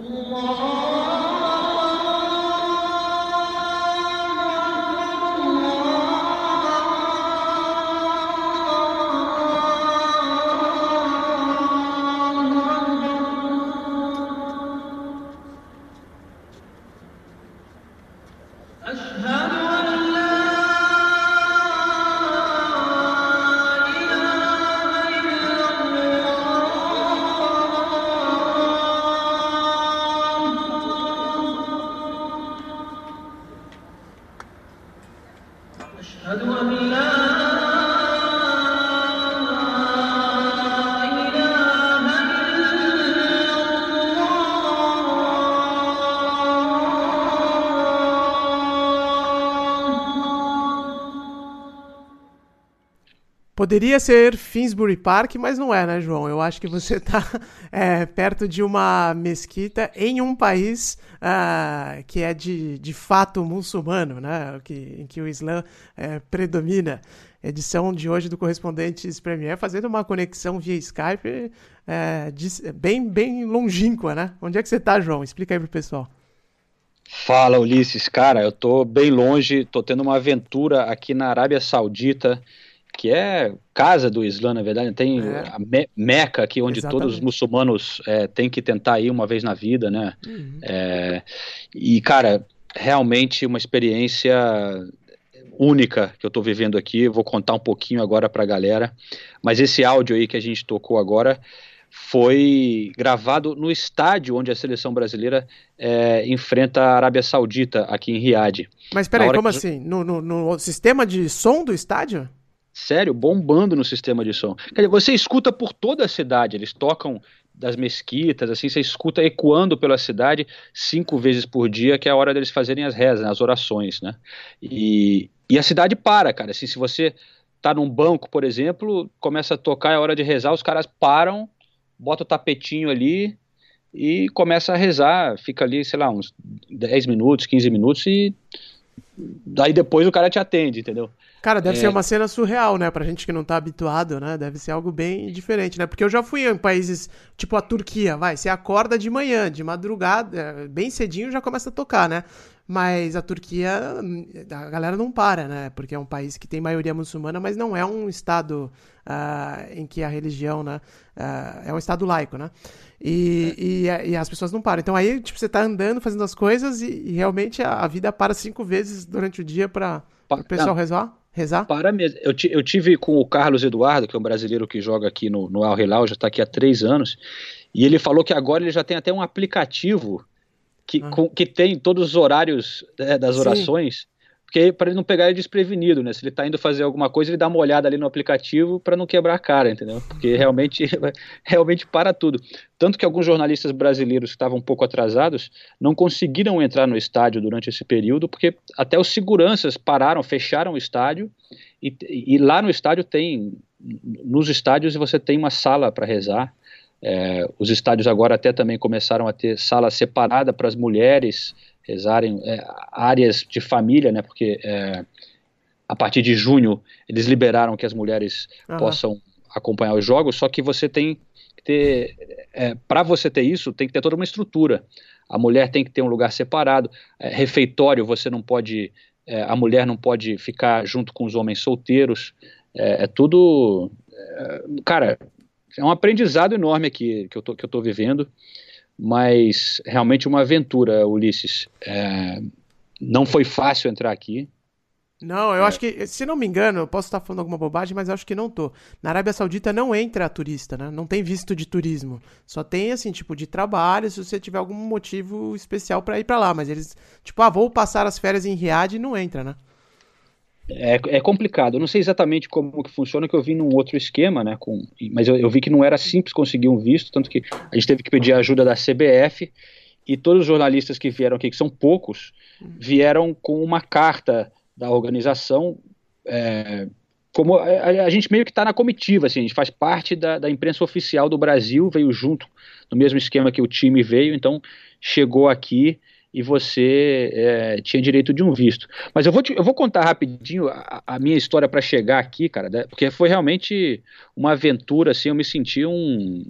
Oh. Poderia ser Finsbury Park, mas não é, né, João? Eu acho que você está é, perto de uma mesquita em um país uh, que é de, de fato muçulmano, né? Que, em que o Islã é, predomina. Edição de hoje do Correspondentes Premier, fazendo uma conexão via Skype é, de, bem, bem longínqua, né? Onde é que você está, João? Explica aí pro pessoal. Fala, Ulisses. Cara, eu tô bem longe, tô tendo uma aventura aqui na Arábia Saudita que é casa do Islã, na verdade, tem é. a Me Meca aqui, onde Exatamente. todos os muçulmanos é, têm que tentar ir uma vez na vida, né? Uhum. É, e, cara, realmente uma experiência única que eu estou vivendo aqui, vou contar um pouquinho agora para a galera, mas esse áudio aí que a gente tocou agora foi gravado no estádio onde a seleção brasileira é, enfrenta a Arábia Saudita, aqui em Riad. Mas peraí, como que... assim? No, no, no sistema de som do estádio? Sério, bombando no sistema de som. Quer dizer, você escuta por toda a cidade, eles tocam das mesquitas, assim, você escuta ecoando pela cidade cinco vezes por dia, que é a hora deles fazerem as rezas, as orações, né? E, e a cidade para, cara, assim, se você tá num banco, por exemplo, começa a tocar, é hora de rezar, os caras param, bota o tapetinho ali e começa a rezar, fica ali, sei lá, uns 10 minutos, 15 minutos e daí depois o cara te atende, entendeu? Cara, deve é. ser uma cena surreal, né? Pra gente que não tá habituado, né? Deve ser algo bem diferente, né? Porque eu já fui em países, tipo a Turquia, vai, você acorda de manhã, de madrugada, bem cedinho já começa a tocar, né? Mas a Turquia, a galera não para, né? Porque é um país que tem maioria muçulmana, mas não é um estado uh, em que a religião, né? Uh, é um estado laico, né? E, é. e, e, as pessoas não param. Então aí, tipo, você tá andando, fazendo as coisas e, e realmente a, a, vida para cinco vezes durante o dia para o pessoal rezar. Rezar? Para mesmo. Eu, eu tive com o Carlos Eduardo, que é um brasileiro que joga aqui no, no Al Hilal, já está aqui há três anos, e ele falou que agora ele já tem até um aplicativo que, ah. com, que tem todos os horários é, das orações. Sim porque para ele não pegar ele desprevenido, né? Se ele está indo fazer alguma coisa, ele dá uma olhada ali no aplicativo para não quebrar a cara, entendeu? Porque realmente, realmente para tudo. Tanto que alguns jornalistas brasileiros que estavam um pouco atrasados não conseguiram entrar no estádio durante esse período, porque até os seguranças pararam, fecharam o estádio e, e lá no estádio tem, nos estádios você tem uma sala para rezar. É, os estádios agora até também começaram a ter sala separada para as mulheres rezarem é, áreas de família, né? Porque é, a partir de junho eles liberaram que as mulheres uhum. possam acompanhar os jogos, só que você tem que ter, é, para você ter isso, tem que ter toda uma estrutura. A mulher tem que ter um lugar separado, é, refeitório você não pode, é, a mulher não pode ficar junto com os homens solteiros, é, é tudo, cara, é um aprendizado enorme aqui que eu tô, que eu tô vivendo mas realmente uma aventura, Ulisses. É, não foi fácil entrar aqui. Não, eu é. acho que, se não me engano, eu posso estar falando alguma bobagem, mas eu acho que não tô. Na Arábia Saudita não entra turista, né? Não tem visto de turismo. Só tem, assim, tipo, de trabalho, se você tiver algum motivo especial para ir para lá. Mas eles, tipo, ah, vou passar as férias em Riad e não entra, né? É, é, complicado. Eu não sei exatamente como que funciona, que eu vi num outro esquema, né? Com, mas eu, eu, vi que não era simples conseguir um visto, tanto que a gente teve que pedir a ajuda da CBF e todos os jornalistas que vieram aqui, que são poucos, vieram com uma carta da organização. É, como a, a, gente meio que está na comitiva, assim, a gente faz parte da, da imprensa oficial do Brasil, veio junto no mesmo esquema que o time veio, então chegou aqui e você é, tinha direito de um visto. Mas eu vou, te, eu vou contar rapidinho a, a minha história para chegar aqui, cara, né, porque foi realmente uma aventura, assim, eu me senti um...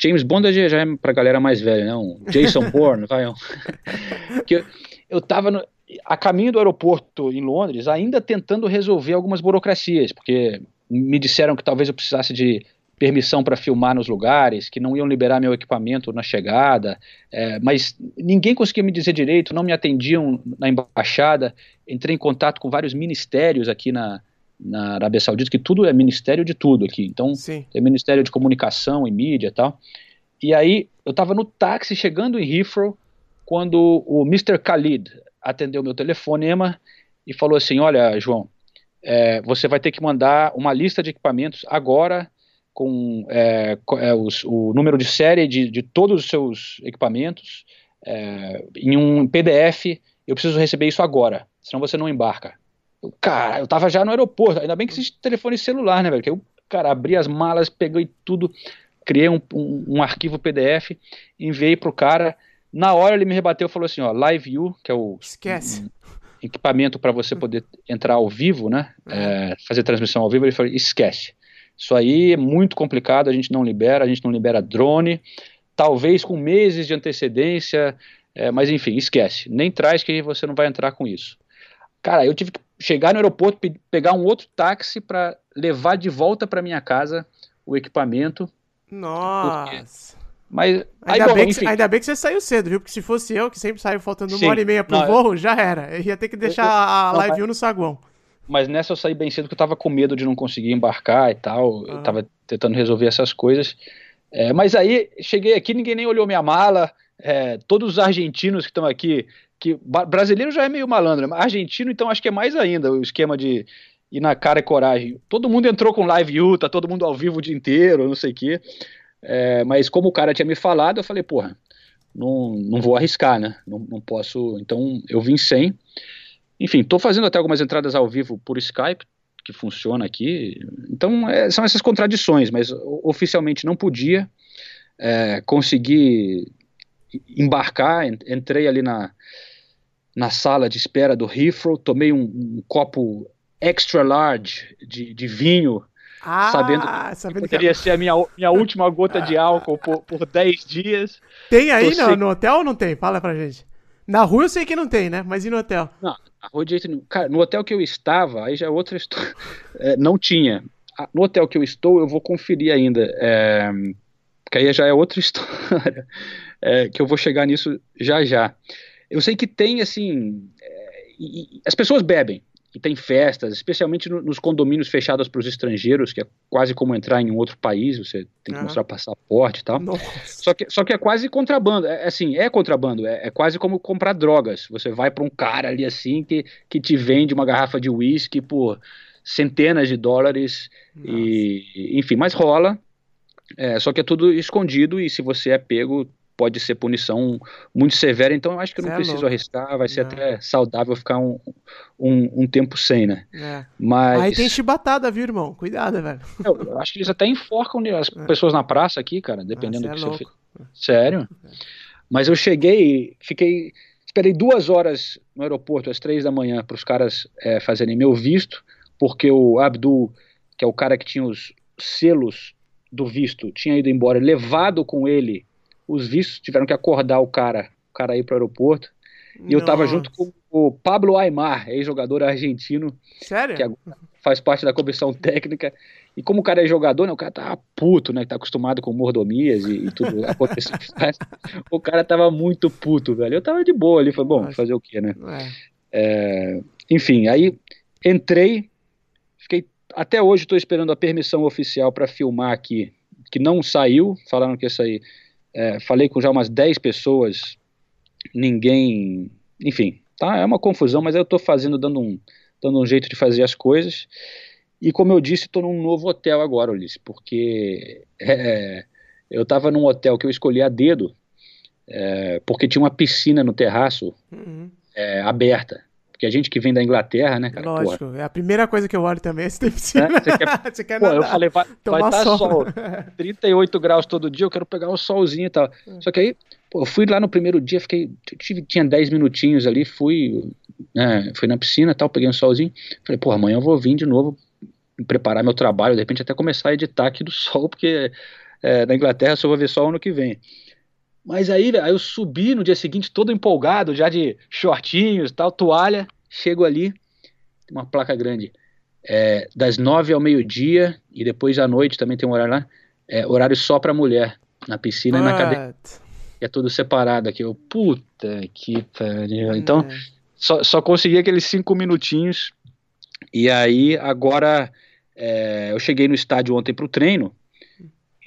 James Bond já é pra galera mais velha, né? Um Jason Bourne, vai. Um... que eu, eu tava no, a caminho do aeroporto em Londres, ainda tentando resolver algumas burocracias, porque me disseram que talvez eu precisasse de permissão para filmar nos lugares, que não iam liberar meu equipamento na chegada, é, mas ninguém conseguia me dizer direito, não me atendiam na embaixada. Entrei em contato com vários ministérios aqui na, na Arábia Saudita, que tudo é ministério de tudo aqui. Então, Sim. tem ministério de comunicação e mídia e tal. E aí, eu estava no táxi chegando em Heathrow, quando o Mr. Khalid atendeu meu telefonema e falou assim: Olha, João, é, você vai ter que mandar uma lista de equipamentos agora com é, é, os, o número de série de, de todos os seus equipamentos é, em um PDF. Eu preciso receber isso agora, senão você não embarca. Eu, cara, eu tava já no aeroporto, ainda bem que existe telefone celular, né, velho? Que eu, cara, abri as malas, peguei tudo, criei um, um, um arquivo PDF, enviei pro cara. Na hora ele me rebateu e falou assim: ó, Live View, que é o. Esquece. Um, equipamento para você poder entrar ao vivo, né? É, fazer transmissão ao vivo, ele falou: esquece. Isso aí é muito complicado, a gente não libera, a gente não libera drone, talvez com meses de antecedência, é, mas enfim, esquece. Nem traz que você não vai entrar com isso. Cara, eu tive que chegar no aeroporto, pegar um outro táxi para levar de volta para minha casa o equipamento. Nossa. Mas ainda, aí, bem enfim. que, ainda bem que você saiu cedo, viu? Porque se fosse eu, que sempre saio faltando Sim. uma hora e meia pro não, voo, já era. Eu ia ter que deixar eu, eu, a live não, no saguão. Mas nessa eu saí bem cedo porque eu tava com medo de não conseguir embarcar e tal. Ah. Eu tava tentando resolver essas coisas. É, mas aí cheguei aqui, ninguém nem olhou minha mala. É, todos os argentinos que estão aqui, que brasileiro já é meio malandro, mas argentino então acho que é mais ainda o esquema de ir na cara e coragem. Todo mundo entrou com live U, tá todo mundo ao vivo o dia inteiro, não sei o quê. É, mas como o cara tinha me falado, eu falei, porra, não, não vou arriscar, né? Não, não posso. Então eu vim sem. Enfim, estou fazendo até algumas entradas ao vivo por Skype, que funciona aqui. Então, é, são essas contradições, mas oficialmente não podia. É, consegui embarcar, entrei ali na, na sala de espera do Heathrow, tomei um, um copo extra large de, de vinho, ah, sabendo, que sabendo poderia que... ser a minha, minha última gota de álcool por, por 10 dias. Tem aí no, no, hotel ou não tem? Fala pra gente. Na rua eu sei que não tem, né? Mas e no hotel? Não, na rua de jeito nenhum. Cara, no hotel que eu estava, aí já é outra história. É, não tinha. No hotel que eu estou, eu vou conferir ainda. É, aí já é outra história. É, que eu vou chegar nisso já já. Eu sei que tem, assim. É, e, e, as pessoas bebem e tem festas, especialmente no, nos condomínios fechados para os estrangeiros, que é quase como entrar em um outro país, você tem que ah. mostrar passaporte e tal. Só que, só que é quase contrabando, é, assim, é contrabando, é, é quase como comprar drogas. Você vai para um cara ali assim que, que te vende uma garrafa de uísque por centenas de dólares, e, enfim, mas rola. É, só que é tudo escondido e se você é pego, pode ser punição muito severa, então eu acho que eu não é preciso louco. arriscar, vai ser não. até saudável ficar um, um, um tempo sem, né? É. Mas... Aí tem chibatada, viu, irmão? Cuidado, velho. Eu, eu acho que eles até enforcam as é. pessoas na praça aqui, cara, dependendo do é que você fez. Sério? É. Mas eu cheguei, fiquei, esperei duas horas no aeroporto, às três da manhã, para os caras é, fazerem meu visto, porque o Abdul, que é o cara que tinha os selos do visto, tinha ido embora, levado com ele os vistos tiveram que acordar o cara, o cara ir para o aeroporto. E Nossa. eu tava junto com o Pablo Aymar, ex-jogador argentino. Sério? Que faz parte da comissão técnica. E como o cara é jogador, né, o cara tá puto, né? Que tá acostumado com mordomias e, e tudo aconteceu. o cara tava muito puto, velho. Eu tava de boa ali, falei, bom, fazer o quê, né? É. É, enfim, aí entrei, fiquei. Até hoje estou esperando a permissão oficial para filmar aqui, que não saiu, falaram que ia sair é, falei com já umas 10 pessoas, ninguém. Enfim, tá? É uma confusão, mas eu estou fazendo, dando um, dando um jeito de fazer as coisas. E como eu disse, estou num novo hotel agora, Ulisses, porque é, eu estava num hotel que eu escolhi a dedo, é, porque tinha uma piscina no terraço uhum. é, aberta. Porque a gente que vem da Inglaterra, né, cara? Lógico, porra. é a primeira coisa que eu olho também, é se tem piscina. É, você quer, você quer Pô, nadar, eu falei, vai, vai estar tá sol. 38 graus todo dia, eu quero pegar um solzinho e tal. Só que aí, Pô, eu fui lá no primeiro dia, fiquei, tive, tinha 10 minutinhos ali, fui, né, fui na piscina tal, peguei um solzinho, falei, pô, amanhã eu vou vir de novo preparar meu trabalho, de repente até começar a editar aqui do sol, porque é, na Inglaterra só vou ver só ano que vem. Mas aí, aí eu subi no dia seguinte todo empolgado, já de shortinhos tal, toalha, chego ali, uma placa grande, é, das nove ao meio-dia, e depois à noite também tem um horário lá, é, horário só para mulher, na piscina e na cadeia. É tudo separado aqui. Eu, puta que pariu. Então, é. só, só consegui aqueles cinco minutinhos. E aí, agora, é, eu cheguei no estádio ontem pro treino,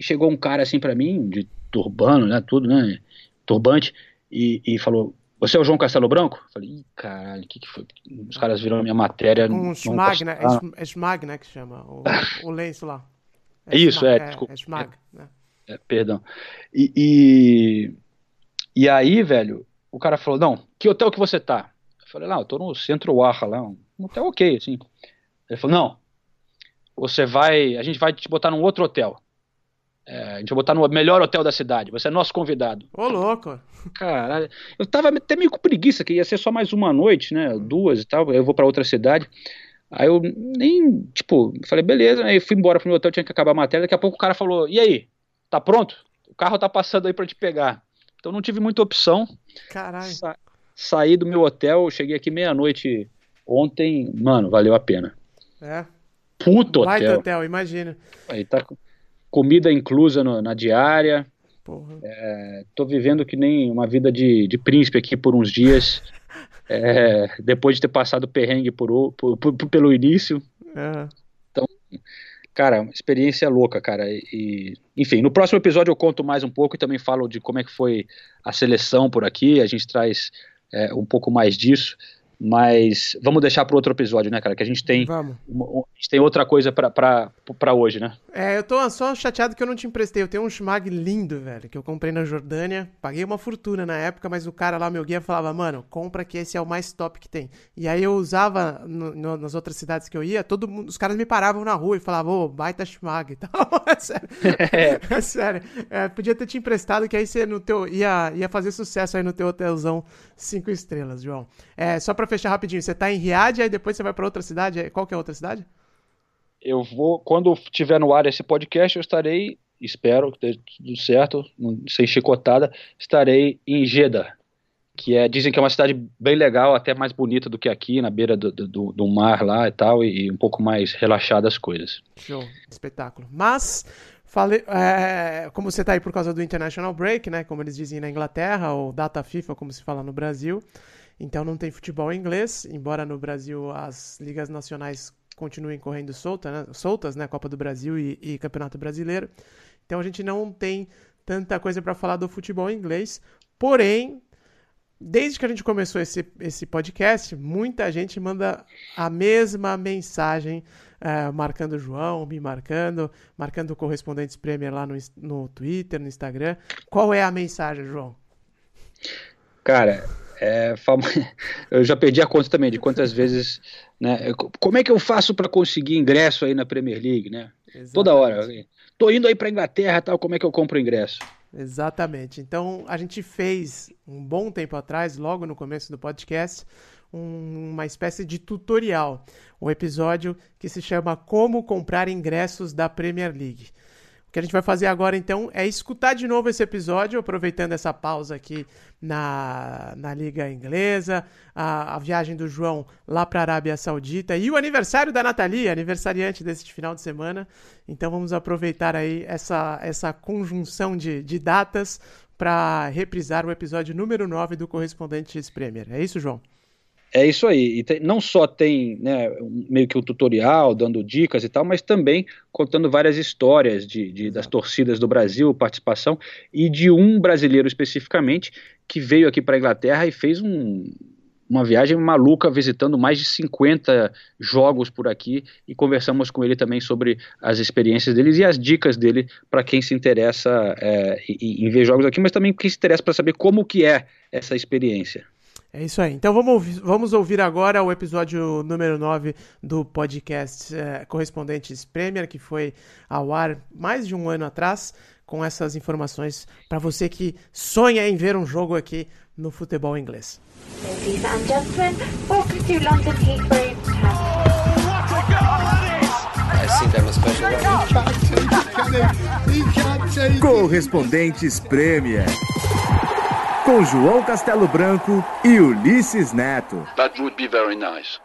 chegou um cara assim para mim, de turbano, né, tudo, né, turbante, e, e falou, você é o João Castelo Branco? Eu falei, ih, caralho, o que, que foi? Os caras viram a minha matéria. Um Smag, né? É Smag, né? Que chama. O, o lenço lá. É Isso, é, desculpa. É Smag, é, né? É, perdão. E, e, e, aí, velho, o cara falou: Não, que hotel que você tá? Eu falei: Não, eu tô no Centro Oaxaca lá, um hotel ok, assim. Ele falou: Não, você vai, a gente vai te botar num outro hotel. É, a gente vai botar no melhor hotel da cidade. Você é nosso convidado. Ô, louco. Caralho. Eu tava até meio com preguiça, que ia ser só mais uma noite, né? Duas e tal. Eu vou para outra cidade. Aí eu nem, tipo, falei, beleza. Aí fui embora pro meu hotel, tinha que acabar a matéria. Daqui a pouco o cara falou: E aí? Tá pronto? O carro tá passando aí para te pegar. Então não tive muita opção. Caralho. Sa saí do meu hotel, cheguei aqui meia-noite ontem. Mano, valeu a pena. É. Puto hotel. Baita hotel, imagina. Aí tá comida inclusa no, na diária. Porra. É, tô vivendo que nem uma vida de, de príncipe aqui por uns dias. é, depois de ter passado perrengue por, por, por, pelo início. É. Então, cara, experiência louca, cara. E, enfim, no próximo episódio eu conto mais um pouco e também falo de como é que foi a seleção por aqui. A gente traz é, um pouco mais disso. Mas vamos deixar para outro episódio, né, cara? Que a gente tem. Uma, a gente tem outra coisa para hoje, né? É, eu tô só chateado que eu não te emprestei. Eu tenho um Schmag lindo, velho, que eu comprei na Jordânia. Paguei uma fortuna na época, mas o cara lá, meu guia, falava, mano, compra que esse é o mais top que tem. E aí eu usava no, no, nas outras cidades que eu ia, todo mundo, os caras me paravam na rua e falavam, ô, oh, baita Schmag e tal. é sério. É, é sério. É, podia ter te emprestado, que aí você no teu, ia, ia fazer sucesso aí no teu hotelzão cinco estrelas, João. É, só pra fechar rapidinho, você tá em Riad, aí depois você vai para outra cidade. Qual que é a outra cidade? Eu vou, quando tiver no ar esse podcast, eu estarei, espero que esteja tudo certo, sem chicotada, estarei em Jeddah, que é, dizem que é uma cidade bem legal, até mais bonita do que aqui, na beira do, do, do mar lá e tal, e, e um pouco mais relaxada as coisas. Show, espetáculo. Mas Falei, é, como você está aí por causa do International Break, né? Como eles dizem na Inglaterra, ou Data FIFA, como se fala no Brasil. Então não tem futebol em inglês, embora no Brasil as ligas nacionais continuem correndo solta, né? soltas, né? Copa do Brasil e, e Campeonato Brasileiro. Então a gente não tem tanta coisa para falar do futebol inglês. Porém, desde que a gente começou esse, esse podcast, muita gente manda a mesma mensagem, uh, marcando o João, me marcando, marcando o Correspondentes Premier lá no, no Twitter, no Instagram. Qual é a mensagem, João? Cara, é, eu já perdi a conta também de quantas vezes, né? Como é que eu faço para conseguir ingresso aí na Premier League, né? Exatamente. Toda hora. Tô indo aí para Inglaterra, tal. Como é que eu compro ingresso? Exatamente. Então a gente fez um bom tempo atrás, logo no começo do podcast, um, uma espécie de tutorial, um episódio que se chama Como comprar ingressos da Premier League que a gente vai fazer agora, então, é escutar de novo esse episódio, aproveitando essa pausa aqui na, na Liga Inglesa, a, a viagem do João lá para a Arábia Saudita e o aniversário da Nathalie, aniversariante desse final de semana. Então, vamos aproveitar aí essa, essa conjunção de, de datas para reprisar o episódio número 9 do Correspondente Premier. É isso, João? É isso aí. E tem, não só tem né, meio que um tutorial dando dicas e tal, mas também contando várias histórias de, de, das torcidas do Brasil, participação, e de um brasileiro especificamente que veio aqui para a Inglaterra e fez um, uma viagem maluca visitando mais de 50 jogos por aqui e conversamos com ele também sobre as experiências deles e as dicas dele para quem se interessa é, em, em ver jogos aqui, mas também quem se interessa para saber como que é essa experiência. É isso aí. Então vamos ouvir, vamos ouvir agora o episódio número 9 do podcast é, Correspondentes Premier, que foi ao ar mais de um ano atrás, com essas informações para você que sonha em ver um jogo aqui no futebol inglês. Ladies and gentlemen, welcome to London Correspondentes Premier com João Castelo Branco e Ulisses Neto. That would be very nice.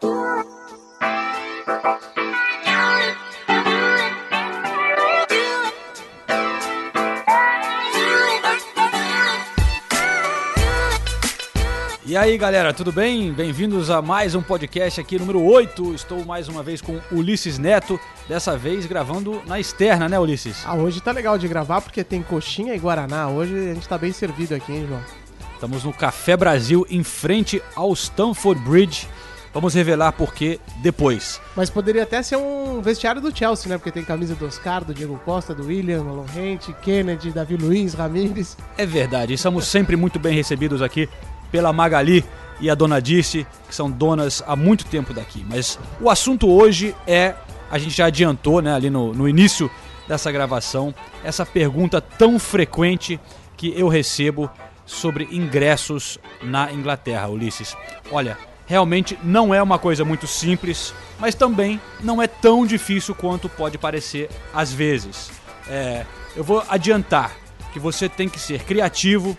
E aí galera, tudo bem? Bem-vindos a mais um podcast aqui, número 8. Estou mais uma vez com Ulisses Neto, dessa vez gravando na externa, né, Ulisses? Ah, hoje tá legal de gravar porque tem coxinha e guaraná. Hoje a gente tá bem servido aqui, hein, João? Estamos no Café Brasil, em frente ao Stamford Bridge. Vamos revelar por que depois. Mas poderia até ser um vestiário do Chelsea, né? Porque tem camisa do Oscar, do Diego Costa, do William, Malon Rente, Kennedy, Davi Luiz, Ramires. É verdade, estamos sempre muito bem recebidos aqui pela Magali e a dona Dirce, que são donas há muito tempo daqui. Mas o assunto hoje é, a gente já adiantou né, ali no, no início dessa gravação, essa pergunta tão frequente que eu recebo sobre ingressos na Inglaterra, Ulisses. Olha, realmente não é uma coisa muito simples, mas também não é tão difícil quanto pode parecer às vezes. É, eu vou adiantar que você tem que ser criativo,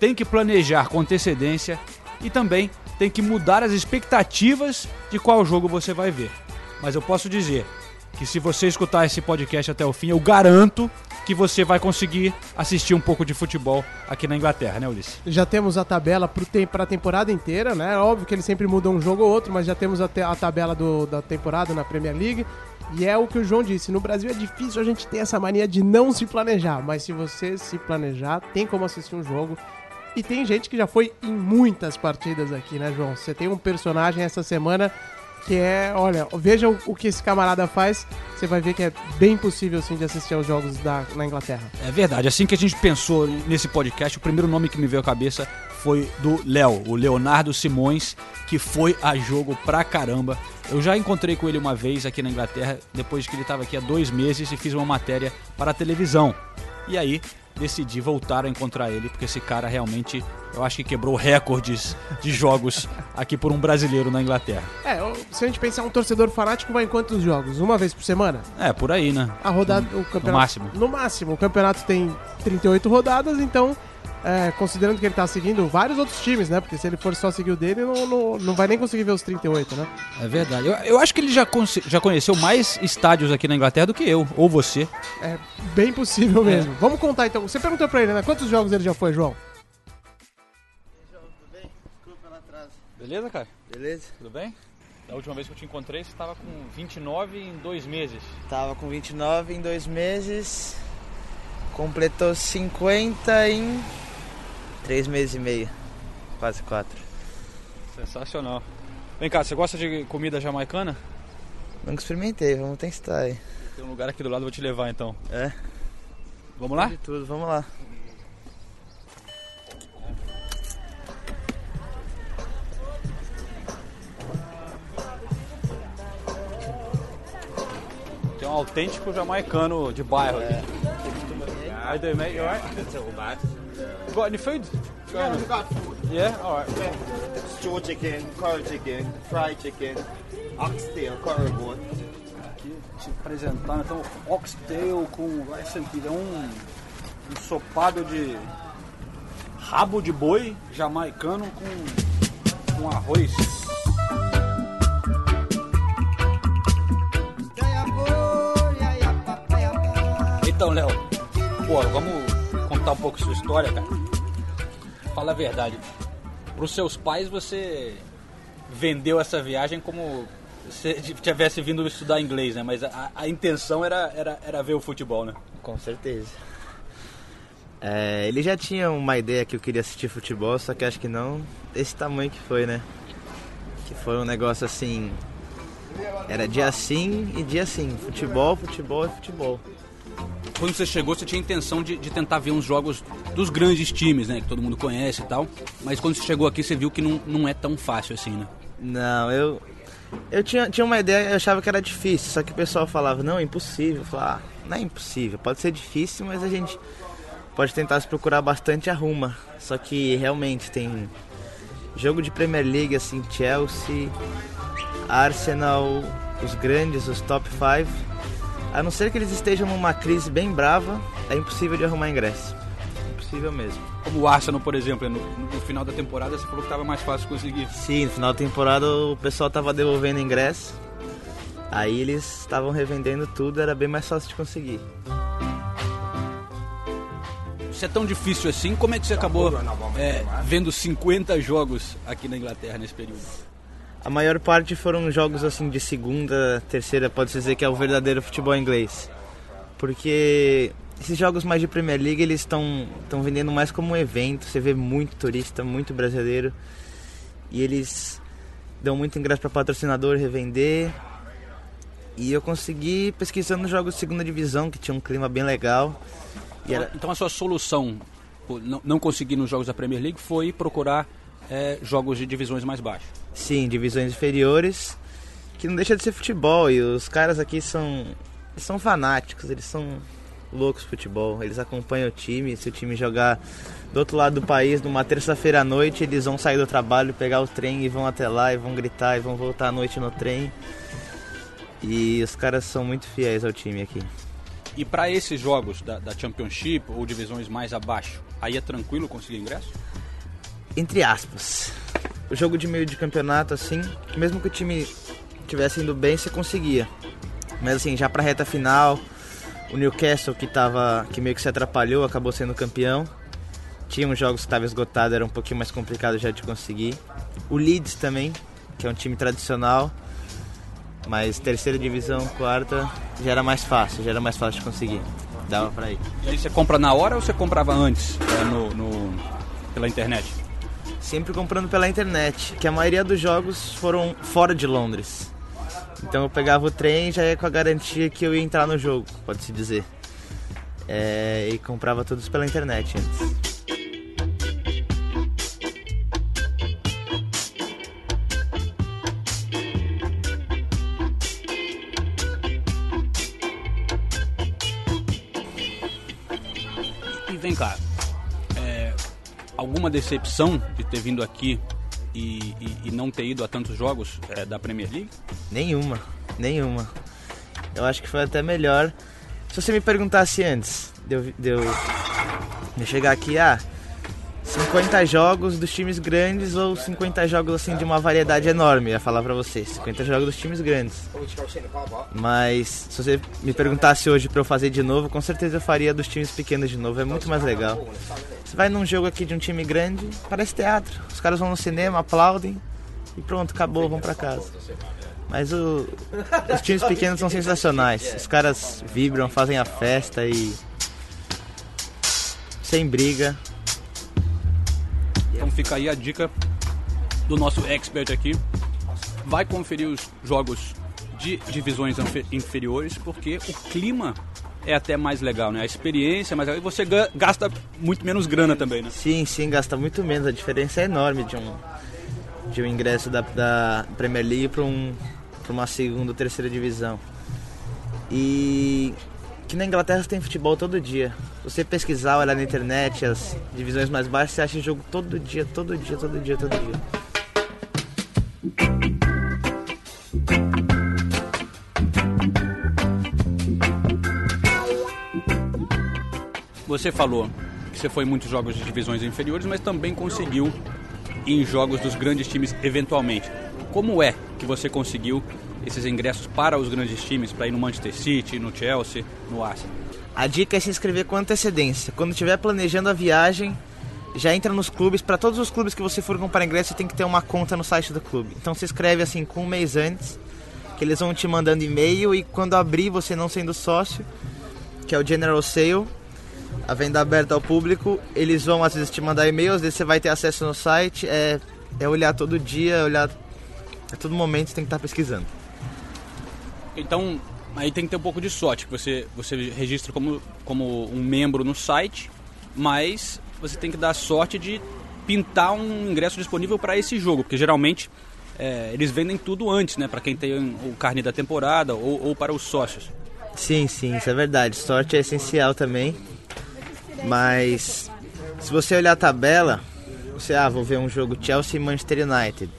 tem que planejar com antecedência e também tem que mudar as expectativas de qual jogo você vai ver. Mas eu posso dizer que se você escutar esse podcast até o fim, eu garanto que você vai conseguir assistir um pouco de futebol aqui na Inglaterra, né, Ulisses? Já temos a tabela para a temporada inteira, né? Óbvio que eles sempre mudam um jogo ou outro, mas já temos a, a tabela do, da temporada na Premier League. E é o que o João disse, no Brasil é difícil a gente ter essa mania de não se planejar, mas se você se planejar, tem como assistir um jogo e tem gente que já foi em muitas partidas aqui, né, João? Você tem um personagem essa semana que é, olha, veja o, o, que esse camarada faz, você vai ver que é bem possível sim de assistir aos jogos da, na Inglaterra. É verdade, assim que a gente pensou nesse podcast, o primeiro nome que me veio à cabeça foi do Léo, o Leonardo Simões, que foi a jogo pra caramba. Eu já encontrei com ele uma vez aqui na Inglaterra, depois que ele estava aqui há dois meses e fiz uma matéria para a televisão. E aí decidi voltar a encontrar ele, porque esse cara realmente, eu acho que quebrou recordes de jogos aqui por um brasileiro na Inglaterra. É, se a gente pensar um torcedor fanático, vai em quantos jogos? Uma vez por semana? É, por aí, né? A rodada, no, o campeonato. No máximo. No máximo. O campeonato tem 38 rodadas, então é, considerando que ele tá seguindo vários outros times, né? Porque se ele for só seguir o dele, não, não, não vai nem conseguir ver os 38, né? É verdade. Eu, eu acho que ele já, já conheceu mais estádios aqui na Inglaterra do que eu, ou você. É bem possível mesmo. É. Vamos contar então. Você perguntou pra ele, né? Quantos jogos ele já foi, João? Beleza, cara? Beleza. Tudo bem? Da última vez que eu te encontrei, você estava com 29 em dois meses. Tava com 29 em dois meses. Completou 50 em Três meses e meio. Quase quatro. Sensacional. Vem cá, você gosta de comida jamaicana? Nunca experimentei, vamos testar aí. Tem um lugar aqui do lado, vou te levar então. É? Vamos lá? De tudo, vamos lá. Um autêntico jamaicano de bairro aqui. How you doing, mate? You alright? It's all bad. Got any food? Yeah, we got food. Yeah, alright. Yeah. Stew chicken, curry chicken, fried chicken, oxtail, curry goat. Aqui, te apresentando, então, oxtail com, vai sentir, é um ensopado de rabo de boi jamaicano com, com arroz. Então, Léo, pô, vamos contar um pouco sua história, cara. Fala a verdade. Para os seus pais você vendeu essa viagem como se tivesse vindo estudar inglês, né? Mas a, a intenção era, era, era ver o futebol, né? Com certeza. É, ele já tinha uma ideia que eu queria assistir futebol, só que acho que não desse tamanho que foi, né? Que foi um negócio assim. Era dia sim e dia sim. Futebol, futebol e futebol quando você chegou, você tinha intenção de, de, tentar ver uns jogos dos grandes times, né? Que todo mundo conhece e tal. Mas quando você chegou aqui, você viu que não, não é tão fácil assim, né? Não, eu. Eu tinha, tinha uma ideia, eu achava que era difícil, só que o pessoal falava, não, é impossível. Eu falava, ah, não é impossível, pode ser difícil, mas a gente pode tentar se procurar bastante arruma. Só que realmente tem jogo de Premier League assim, Chelsea, Arsenal, os grandes, os top 5. A não ser que eles estejam numa crise bem brava, é impossível de arrumar ingresso. Impossível mesmo. Como o Arsenal, por exemplo, no, no final da temporada você falou que estava mais fácil conseguir. Sim, no final da temporada o pessoal estava devolvendo ingresso. Aí eles estavam revendendo tudo, era bem mais fácil de conseguir. Se é tão difícil assim, como é que você acabou é, vendo 50 jogos aqui na Inglaterra nesse período? A maior parte foram jogos assim de segunda, terceira, pode-se dizer que é o verdadeiro futebol inglês. Porque esses jogos mais de Premier League, eles estão vendendo mais como um evento, você vê muito turista, muito brasileiro. E eles dão muito ingresso para patrocinador revender, e eu consegui pesquisando jogos de segunda divisão, que tinha um clima bem legal. Era... Então a sua solução, não conseguir nos jogos da Premier League, foi procurar é, jogos de divisões mais baixas? Sim, divisões inferiores, que não deixa de ser futebol. E os caras aqui são, são fanáticos, eles são loucos futebol. Eles acompanham o time, se o time jogar do outro lado do país, numa terça-feira à noite, eles vão sair do trabalho, pegar o trem e vão até lá e vão gritar e vão voltar à noite no trem. E os caras são muito fiéis ao time aqui. E para esses jogos da, da, Championship ou divisões mais abaixo, aí é tranquilo conseguir ingresso? Entre aspas. O jogo de meio de campeonato, assim, mesmo que o time estivesse indo bem, você conseguia. Mas assim, já pra reta final, o Newcastle que tava. que meio que se atrapalhou, acabou sendo campeão. Tinha uns jogos que estavam esgotados, era um pouquinho mais complicado já de conseguir. O Leeds também, que é um time tradicional, mas terceira divisão, quarta, já era mais fácil, já era mais fácil de conseguir. Dava pra ir. E aí você compra na hora ou você comprava antes, é, no, no, pela internet? Sempre comprando pela internet, que a maioria dos jogos foram fora de Londres. Então eu pegava o trem já ia com a garantia que eu ia entrar no jogo, pode-se dizer. É, e comprava todos pela internet antes. Alguma decepção de ter vindo aqui e, e, e não ter ido a tantos jogos é, da Premier League? Nenhuma, nenhuma. Eu acho que foi até melhor. Se você me perguntasse antes de eu, de de eu chegar aqui, ah, 50 jogos dos times grandes ou 50 jogos assim de uma variedade enorme, ia falar pra você. 50 jogos dos times grandes. Mas se você me perguntasse hoje pra eu fazer de novo, com certeza eu faria dos times pequenos de novo, é muito mais legal. Você vai num jogo aqui de um time grande, parece teatro. Os caras vão no cinema, aplaudem e pronto, acabou, vão pra casa. Mas o, os times pequenos são sensacionais. Os caras vibram, fazem a festa e. Sem briga, então fica aí a dica do nosso expert aqui. Vai conferir os jogos de divisões inferiores, porque o clima é até mais legal, né? A experiência é legal e você gasta muito menos grana também, né? Sim, sim, gasta muito menos. A diferença é enorme de um, de um ingresso da, da Premier League para um, uma segunda ou terceira divisão. E que na Inglaterra tem futebol todo dia. Você pesquisar, olhar na internet, as divisões mais baixas, você acha jogo todo dia, todo dia, todo dia, todo dia. Você falou que você foi em muitos jogos de divisões inferiores, mas também conseguiu em jogos dos grandes times eventualmente. Como é que você conseguiu esses ingressos para os grandes times, para ir no Manchester City, no Chelsea, no Arsenal? A dica é se inscrever com antecedência. Quando estiver planejando a viagem, já entra nos clubes. Para todos os clubes que você for comprar ingresso, você tem que ter uma conta no site do clube. Então se inscreve assim com um mês antes, que eles vão te mandando e-mail e quando abrir, você não sendo sócio, que é o General Sale, a venda aberta ao público, eles vão às vezes te mandar e-mail, às vezes você vai ter acesso no site, é, é olhar todo dia, olhar a todo momento, você tem que estar pesquisando. Então, aí tem que ter um pouco de sorte, que você, você registra como, como um membro no site, mas você tem que dar sorte de pintar um ingresso disponível para esse jogo, porque geralmente é, eles vendem tudo antes, né? Para quem tem o carne da temporada ou, ou, para os sócios. Sim, sim, isso é verdade. Sorte é essencial também. Mas se você olhar a tabela, você ah, vou ver um jogo Chelsea e Manchester United.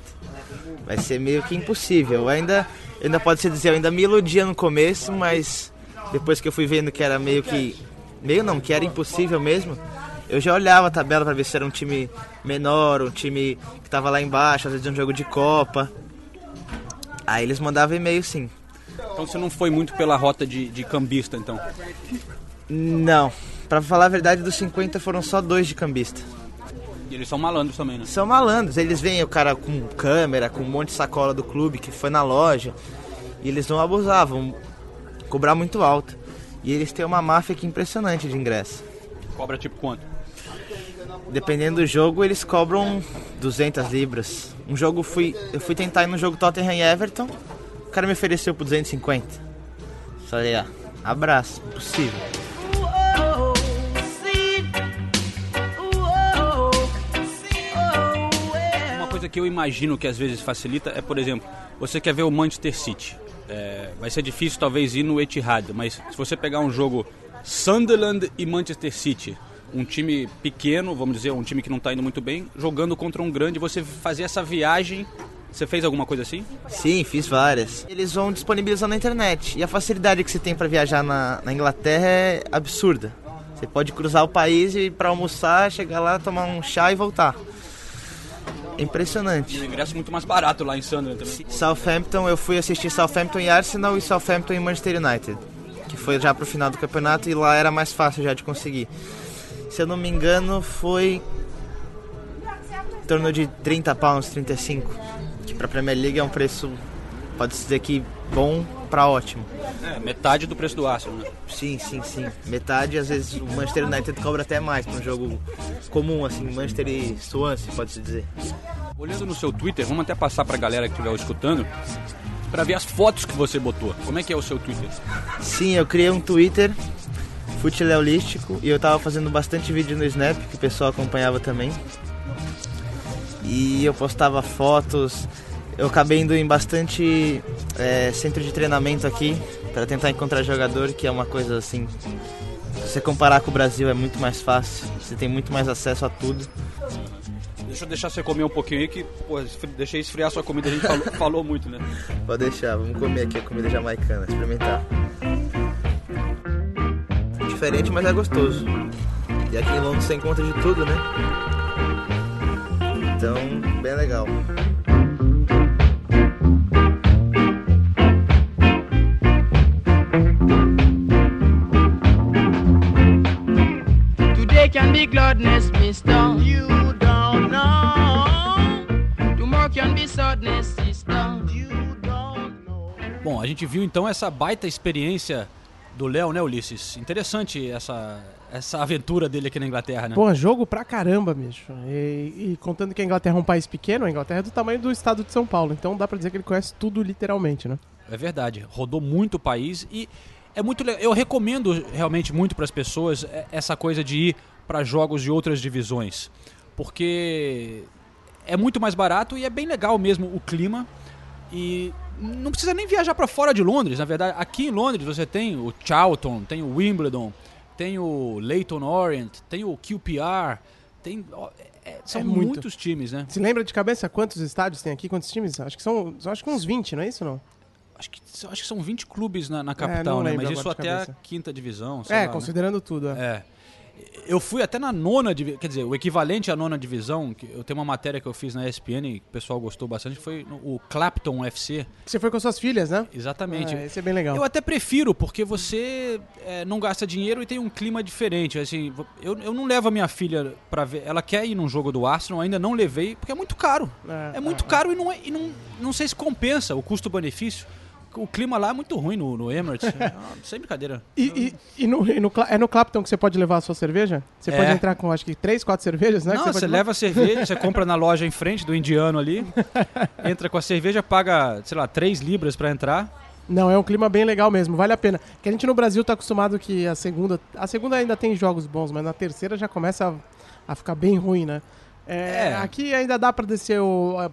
Vai ser meio que impossível. Ainda, ainda pode se dizer, eu ainda me iludia no começo, mas depois que eu fui vendo que era meio que meio não, que era impossível mesmo, eu já olhava a tabela para ver se era um time menor, um time que estava lá embaixo, às vezes um jogo de Copa. Aí eles mandavam e-mail sim. Então você não foi muito pela rota de, de cambista, então? Não. Pra falar a verdade, dos 50 foram só dois de cambista. Eles são malandros também, né? São malandros. Eles veem o cara com câmera, com um monte de sacola do clube que foi na loja. E eles não abusavam. Cobrar muito alto. E eles têm uma máfia que é impressionante de ingresso. Cobra tipo quanto? Dependendo do jogo, eles cobram 200 libras. Um jogo fui, eu fui tentar ir no jogo Tottenham e Everton, o cara me ofereceu por 250. Falei, ah, abraço, impossível. Que eu imagino que às vezes facilita é, por exemplo, você quer ver o Manchester City. É, vai ser difícil talvez ir no Etihad, mas se você pegar um jogo Sunderland e Manchester City, um time pequeno, vamos dizer, um time que não está indo muito bem, jogando contra um grande, você fazer essa viagem. Você fez alguma coisa assim? Sim, fiz várias. Eles vão disponibilizar na internet. E a facilidade que você tem para viajar na, na Inglaterra é absurda. Você pode cruzar o país e para almoçar, chegar lá, tomar um chá e voltar. É impressionante. E o ingresso é muito mais barato lá em Sunderland também. Southampton, eu fui assistir Southampton e Arsenal e Southampton e Manchester United, que foi já pro final do campeonato e lá era mais fácil já de conseguir. Se eu não me engano, foi em torno de 30 pounds, 35, que para Premier League é um preço, pode se dizer que bom para ótimo. É, metade do preço do Arsenal, né? Sim, sim, sim. Metade, às vezes o Manchester United cobra até mais para um jogo comum, assim, Manchester e Swansea, pode-se dizer. Olhando no seu Twitter, vamos até passar para a galera que estiver escutando, para ver as fotos que você botou. Como é que é o seu Twitter? Sim, eu criei um Twitter, futileolístico, e eu tava fazendo bastante vídeo no Snap, que o pessoal acompanhava também. E eu postava fotos, eu acabei indo em bastante é, centro de treinamento aqui para tentar encontrar jogador, que é uma coisa assim. Se você comparar com o Brasil é muito mais fácil, você tem muito mais acesso a tudo. Deixa eu deixar você comer um pouquinho aí que, pô, deixei esfriar sua comida, a gente falou, falou muito, né? Pode deixar, vamos comer aqui a comida jamaicana, experimentar. Diferente, mas é gostoso. E aqui em Londres você encontra de tudo, né? Então, bem legal. Gladness, mister. You don't know. Tomorrow can be sadness, sister. You don't know. Bom, a gente viu então essa baita experiência do Léo, né, Ulisses? Interessante essa, essa aventura dele aqui na Inglaterra, né? Pô, jogo pra caramba, bicho. E, e contando que a Inglaterra é um país pequeno, a Inglaterra é do tamanho do estado de São Paulo. Então dá pra dizer que ele conhece tudo literalmente, né? É verdade. Rodou muito o país e é muito legal. Eu recomendo realmente muito para as pessoas é, essa coisa de ir para jogos de outras divisões, porque é muito mais barato e é bem legal mesmo o clima e não precisa nem viajar para fora de Londres, na verdade. Aqui em Londres você tem o Charlton, tem o Wimbledon, tem o Leyton Orient, tem o QPR, tem é- são É muito. muitos times, né? Se lembra de cabeça quantos estádios tem aqui? Quantos times? Acho que são acho que uns 20, não é isso não? Acho que, acho que são 20 clubes na, na capital, não né? Mas isso até a quinta divisão. É, lá, né? considerando tudo. É. É. Eu fui até na nona divisão, quer dizer, o equivalente à nona divisão, que eu tenho uma matéria que eu fiz na ESPN e o pessoal gostou bastante, foi no- o Clapton FC. Você foi com suas filhas, né? Exatamente. É, esse é bem legal. Eu até prefiro, porque você é, não gasta dinheiro e tem um clima diferente. Assim, eu, eu não levo a minha filha pra ver. Ela quer ir num jogo do Arsenal, ainda não levei, porque é muito caro. É, É, muito é, caro e, não, é- e não, não sei se compensa o custo-benefício. O clima lá é muito ruim no, no Emirates. É, sem brincadeira. E, e- e no, e no é no Clapton que você pode levar a sua cerveja? Você É. pode entrar com acho que 3, 4 cervejas, né? Não, que você, pode leva a cerveja, você compra na loja em frente do indiano ali, entra com a cerveja, paga, sei lá, 3 libras pra entrar. Não, é um clima bem legal mesmo, vale a pena. Que a gente no Brasil tá acostumado que a segunda. A segunda ainda tem jogos bons, mas na terceira já começa a, a ficar bem ruim, né? É, É. Aqui ainda dá pra descer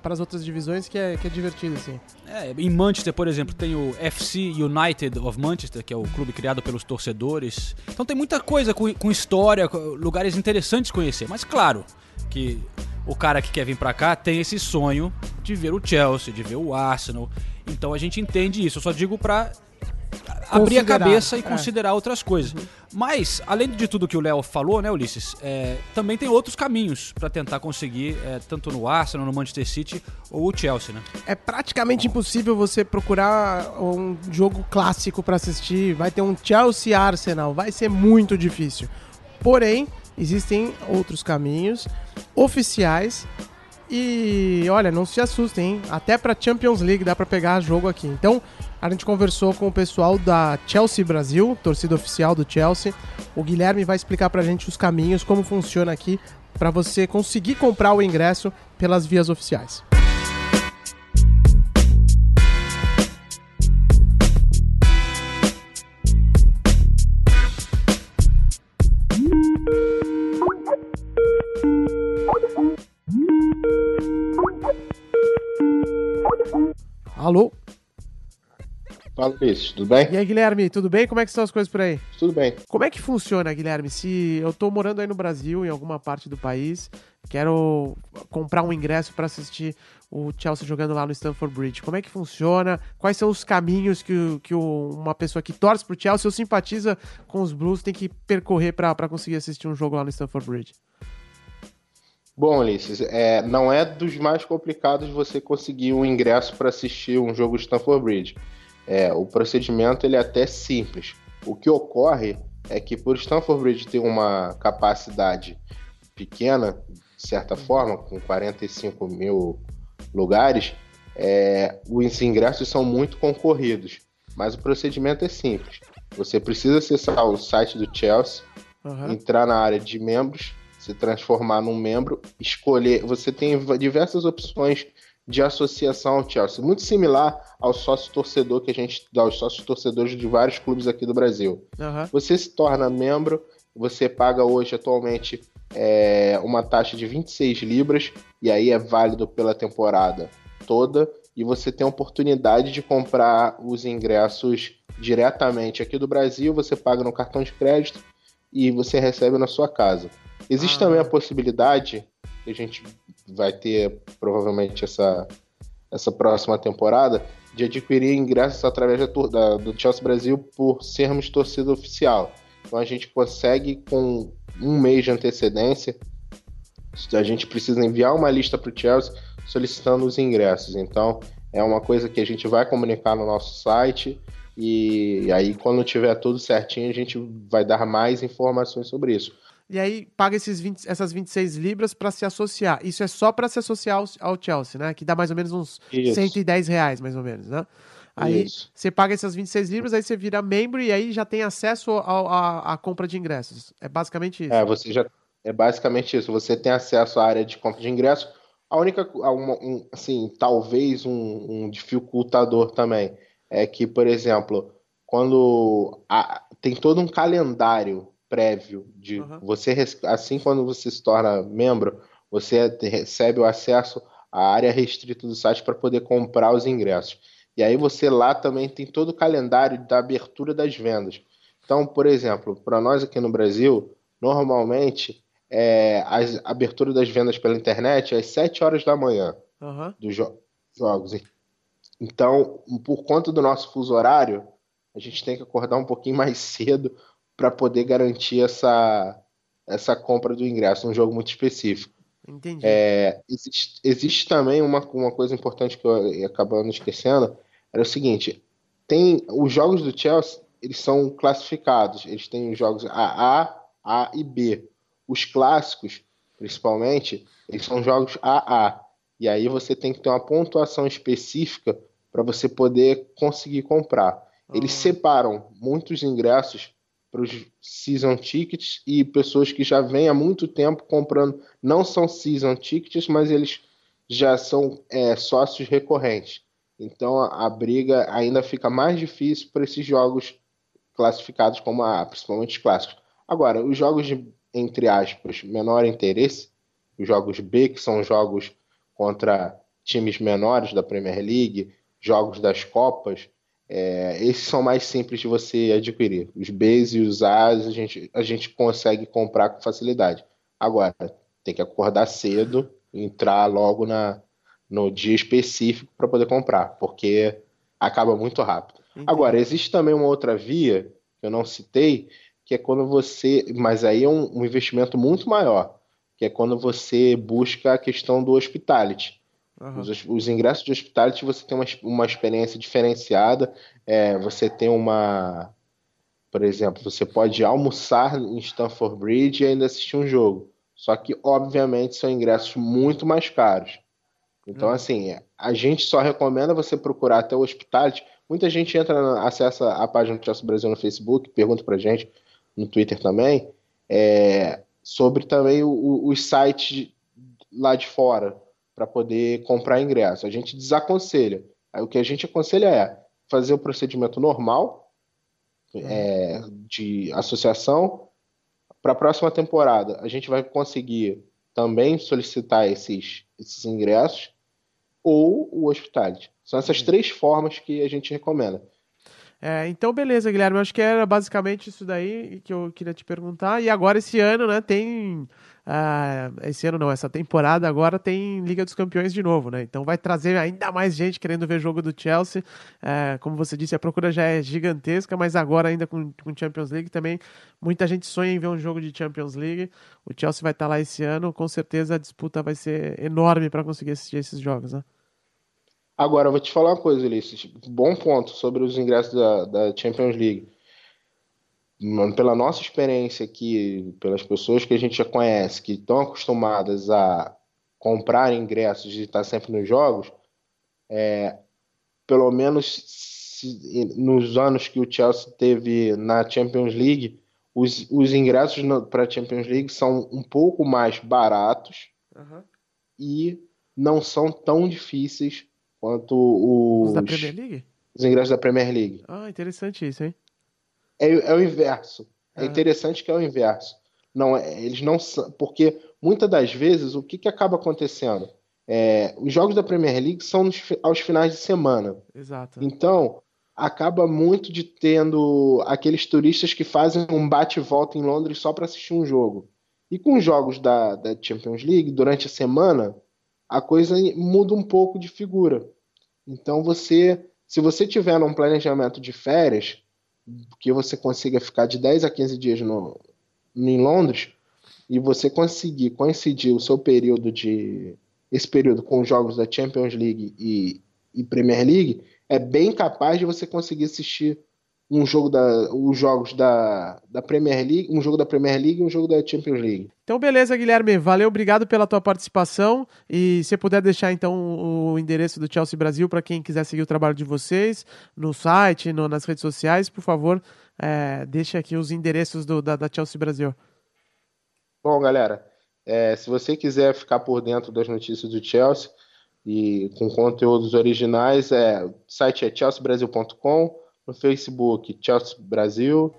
para as outras divisões, que é, que é divertido, assim. É, em Manchester, por exemplo, tem o FC United of Manchester, que é o clube criado pelos torcedores. Então tem muita coisa com, com história, com lugares interessantes de conhecer. Mas claro que o cara que quer vir pra cá tem esse sonho de ver o Chelsea, de ver o Arsenal. Então a gente entende isso. Eu só digo pra abrir a cabeça e é. considerar outras coisas. Mas, além de tudo que o Léo falou, né, Ulisses, é, também tem outros caminhos pra tentar conseguir, é, tanto no Arsenal, no Manchester City ou o Chelsea, né? É praticamente impossível você procurar um jogo clássico pra assistir. Vai ter um Chelsea Arsenal, vai ser muito difícil. Porém, existem outros caminhos oficiais. E olha, não se assustem, hein? Até pra Champions League dá pra pegar jogo aqui. Então, a gente conversou com o pessoal da Chelsea Brasil, torcida oficial do Chelsea. O Guilherme vai explicar pra gente os caminhos, como funciona aqui pra você conseguir comprar o ingresso pelas vias oficiais. Fala, Luiz, tudo bem? E aí, Guilherme, tudo bem? Como é que estão as coisas por aí? Tudo bem. Como é que funciona, Guilherme? Se eu tô morando aí no Brasil, em alguma parte do país, quero comprar um ingresso para assistir o Chelsea jogando lá no Stamford Bridge. Como é que funciona? Quais são os caminhos que, que uma pessoa que torce pro Chelsea ou simpatiza com os Blues tem que percorrer para conseguir assistir um jogo lá no Stamford Bridge? Bom, Ulisses, é, não é dos mais complicados você conseguir um ingresso para assistir um jogo de Stamford Bridge. É, o procedimento ele é até simples. O que ocorre é que por Stamford Bridge ter uma capacidade pequena, de certa forma, com 45 mil lugares, é, os ingressos são muito concorridos. Mas o procedimento é simples. Você precisa acessar o site do Chelsea, Aham. entrar na área de membros, se transformar num membro, escolher. Você tem diversas opções de associação ao Chelsea, muito similar ao sócio torcedor que a gente dá aos sócios torcedores de vários clubes aqui do Brasil. Aham. Você se torna membro, você paga hoje atualmente é, uma taxa de 26 libras, e aí é válido pela temporada toda, e você tem a oportunidade de comprar os ingressos diretamente aqui do Brasil, você paga no cartão de crédito e você recebe na sua casa. Existe Ah. também a possibilidade, que a gente vai ter provavelmente essa, essa próxima temporada, de adquirir ingressos através da, da- do Chelsea Brasil por sermos torcida oficial. Então a gente consegue, com um mês de antecedência, a gente precisa enviar uma lista para o Chelsea solicitando os ingressos. Então é uma coisa que a gente vai comunicar no nosso site e aí quando tiver tudo certinho a gente vai dar mais informações sobre isso. E aí paga esses 20 essas 26 libras para se associar. Isso é só para se associar ao, ao Chelsea, né? Que dá mais ou menos uns Isso. 110 reais, mais ou menos, né? Aí Isso. você paga essas 26 libras, aí você vira membro e aí já tem acesso à compra de ingressos. É basicamente isso. É, você já é basicamente isso. Você tem acesso à área de compra de ingresso. A única, uma- um, assim, talvez um, um dificultador também é que, por exemplo, quando a- tem todo um calendário prévio de Aham. você assim quando você se torna membro, você recebe o acesso à área restrita do site para poder comprar os ingressos. E aí você lá também tem todo o calendário da abertura das vendas. Então, por exemplo, para nós aqui no Brasil, normalmente é, a abertura das vendas pela internet é às 7 horas da manhã Aham. dos jo- jogos. Então, por conta do nosso fuso horário, a gente tem que acordar um pouquinho mais cedo para poder garantir essa, essa compra do ingresso, um jogo muito específico. Entendi. É, existe, existe também uma, uma coisa importante que eu acabando esquecendo, era o seguinte, tem os jogos do Chelsea, eles são classificados, eles têm os jogos AA, A e B. Os clássicos, principalmente, eles são jogos AA. E aí você tem que ter uma pontuação específica para você poder conseguir comprar. Eles Ah. separam muitos ingressos para os season tickets e pessoas que já vêm há muito tempo comprando. Não são season tickets, mas eles já são é, sócios recorrentes. Então a, a briga ainda fica mais difícil para esses jogos classificados como A, principalmente os clássicos. Agora, os jogos de, entre aspas, menor interesse, os jogos B, que são jogos contra times menores da Premier League, jogos das Copas, é, esses são mais simples de você adquirir. Os Bs e os As a gente, a gente consegue comprar com facilidade. Agora, tem que acordar cedo, entrar logo na, no dia específico para poder comprar, porque acaba muito rápido. Agora, existe também uma outra via que eu não citei, que é quando você. Mas aí é um, um investimento muito maior, que é quando você busca a questão do hospitality. Uhum. Os, os, ingressos de hospitality você tem uma, uma experiência diferenciada, é, você tem uma. Por exemplo, você pode almoçar em Stamford Bridge e ainda assistir um jogo. Só que, obviamente, são ingressos muito mais caros. Então, uhum. assim, a gente só recomenda você procurar até o hospitality. Muita gente entra, acessa a página do Chelsea Brasil no Facebook, pergunta pra gente, no Twitter também, é, sobre também o, o, os sites lá de fora para poder comprar ingresso. A gente desaconselha. Aí, o que a gente aconselha é fazer o procedimento normal é, de associação. Para a próxima temporada, a gente vai conseguir também solicitar esses, esses ingressos ou o hospitality. São essas três formas que a gente recomenda. É, então, beleza, Guilherme. Eu acho que era basicamente isso daí que eu queria te perguntar. E agora, esse ano, né, tem Uh, esse ano não, essa temporada agora tem Liga dos Campeões de novo, né? Então vai trazer ainda mais gente querendo ver jogo do Chelsea. Uh, como você disse, a procura já é gigantesca, mas agora ainda com, com Champions League também muita gente sonha em ver um jogo de Champions League. O Chelsea vai estar lá esse ano, com certeza a disputa vai ser enorme para conseguir assistir esses jogos, né? Agora, eu vou te falar uma coisa, Ulisses. Bom ponto sobre os ingressos da, da Champions League pela nossa experiência aqui, pelas pessoas que a gente já conhece, que estão acostumadas a comprar ingressos e estar sempre nos jogos, é, pelo menos se, nos anos que o Chelsea teve na Champions League, os, os ingressos para a Champions League são um pouco mais baratos uhum. e não são tão difíceis quanto os, os da Premier League? Os ingressos da Premier League. Ah, interessante isso, hein? é, é o inverso. É interessante que é o inverso. Não, é, eles não são. Porque muitas das vezes o que, que acaba acontecendo? É, os jogos da Premier League são nos, aos finais de semana. Exato. Então, acaba muito de tendo aqueles turistas que fazem um bate-volta em Londres só para assistir um jogo. E com os jogos da, da Champions League, durante a semana, a coisa muda um pouco de figura. Então, você, se você tiver um planejamento de férias, que você consiga ficar de 10 a 15 dias no, em Londres e você conseguir coincidir o seu período de esse período com os jogos da Champions League e, e Premier League, é bem capaz de você conseguir assistir um jogo da, os jogos da, da Premier League, um jogo da Premier League e um jogo da Champions League. Então, beleza, Guilherme. Valeu, obrigado pela tua participação. E se puder deixar então o endereço do Chelsea Brasil para quem quiser seguir o trabalho de vocês no site, no, nas redes sociais, por favor, é, deixe aqui os endereços do, da, da Chelsea Brasil. Bom, galera, é, se você quiser ficar por dentro das notícias do Chelsea e com conteúdos originais, é, o site é chelseabrasil.com no Facebook Chelsea Brasil,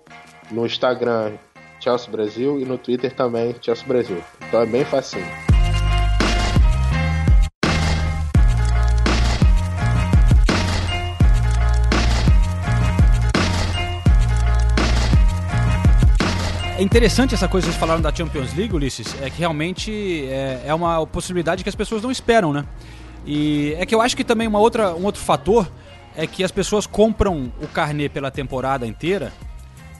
no Instagram Chelsea Brasil e no Twitter também Chelsea Brasil. Então é bem facinho. É interessante essa coisa que vocês falaram da Champions League, Ulisses, é que realmente é, é uma possibilidade que as pessoas não esperam, né? E é que eu acho que também uma outra, um outro fator é que as pessoas compram o carnê pela temporada inteira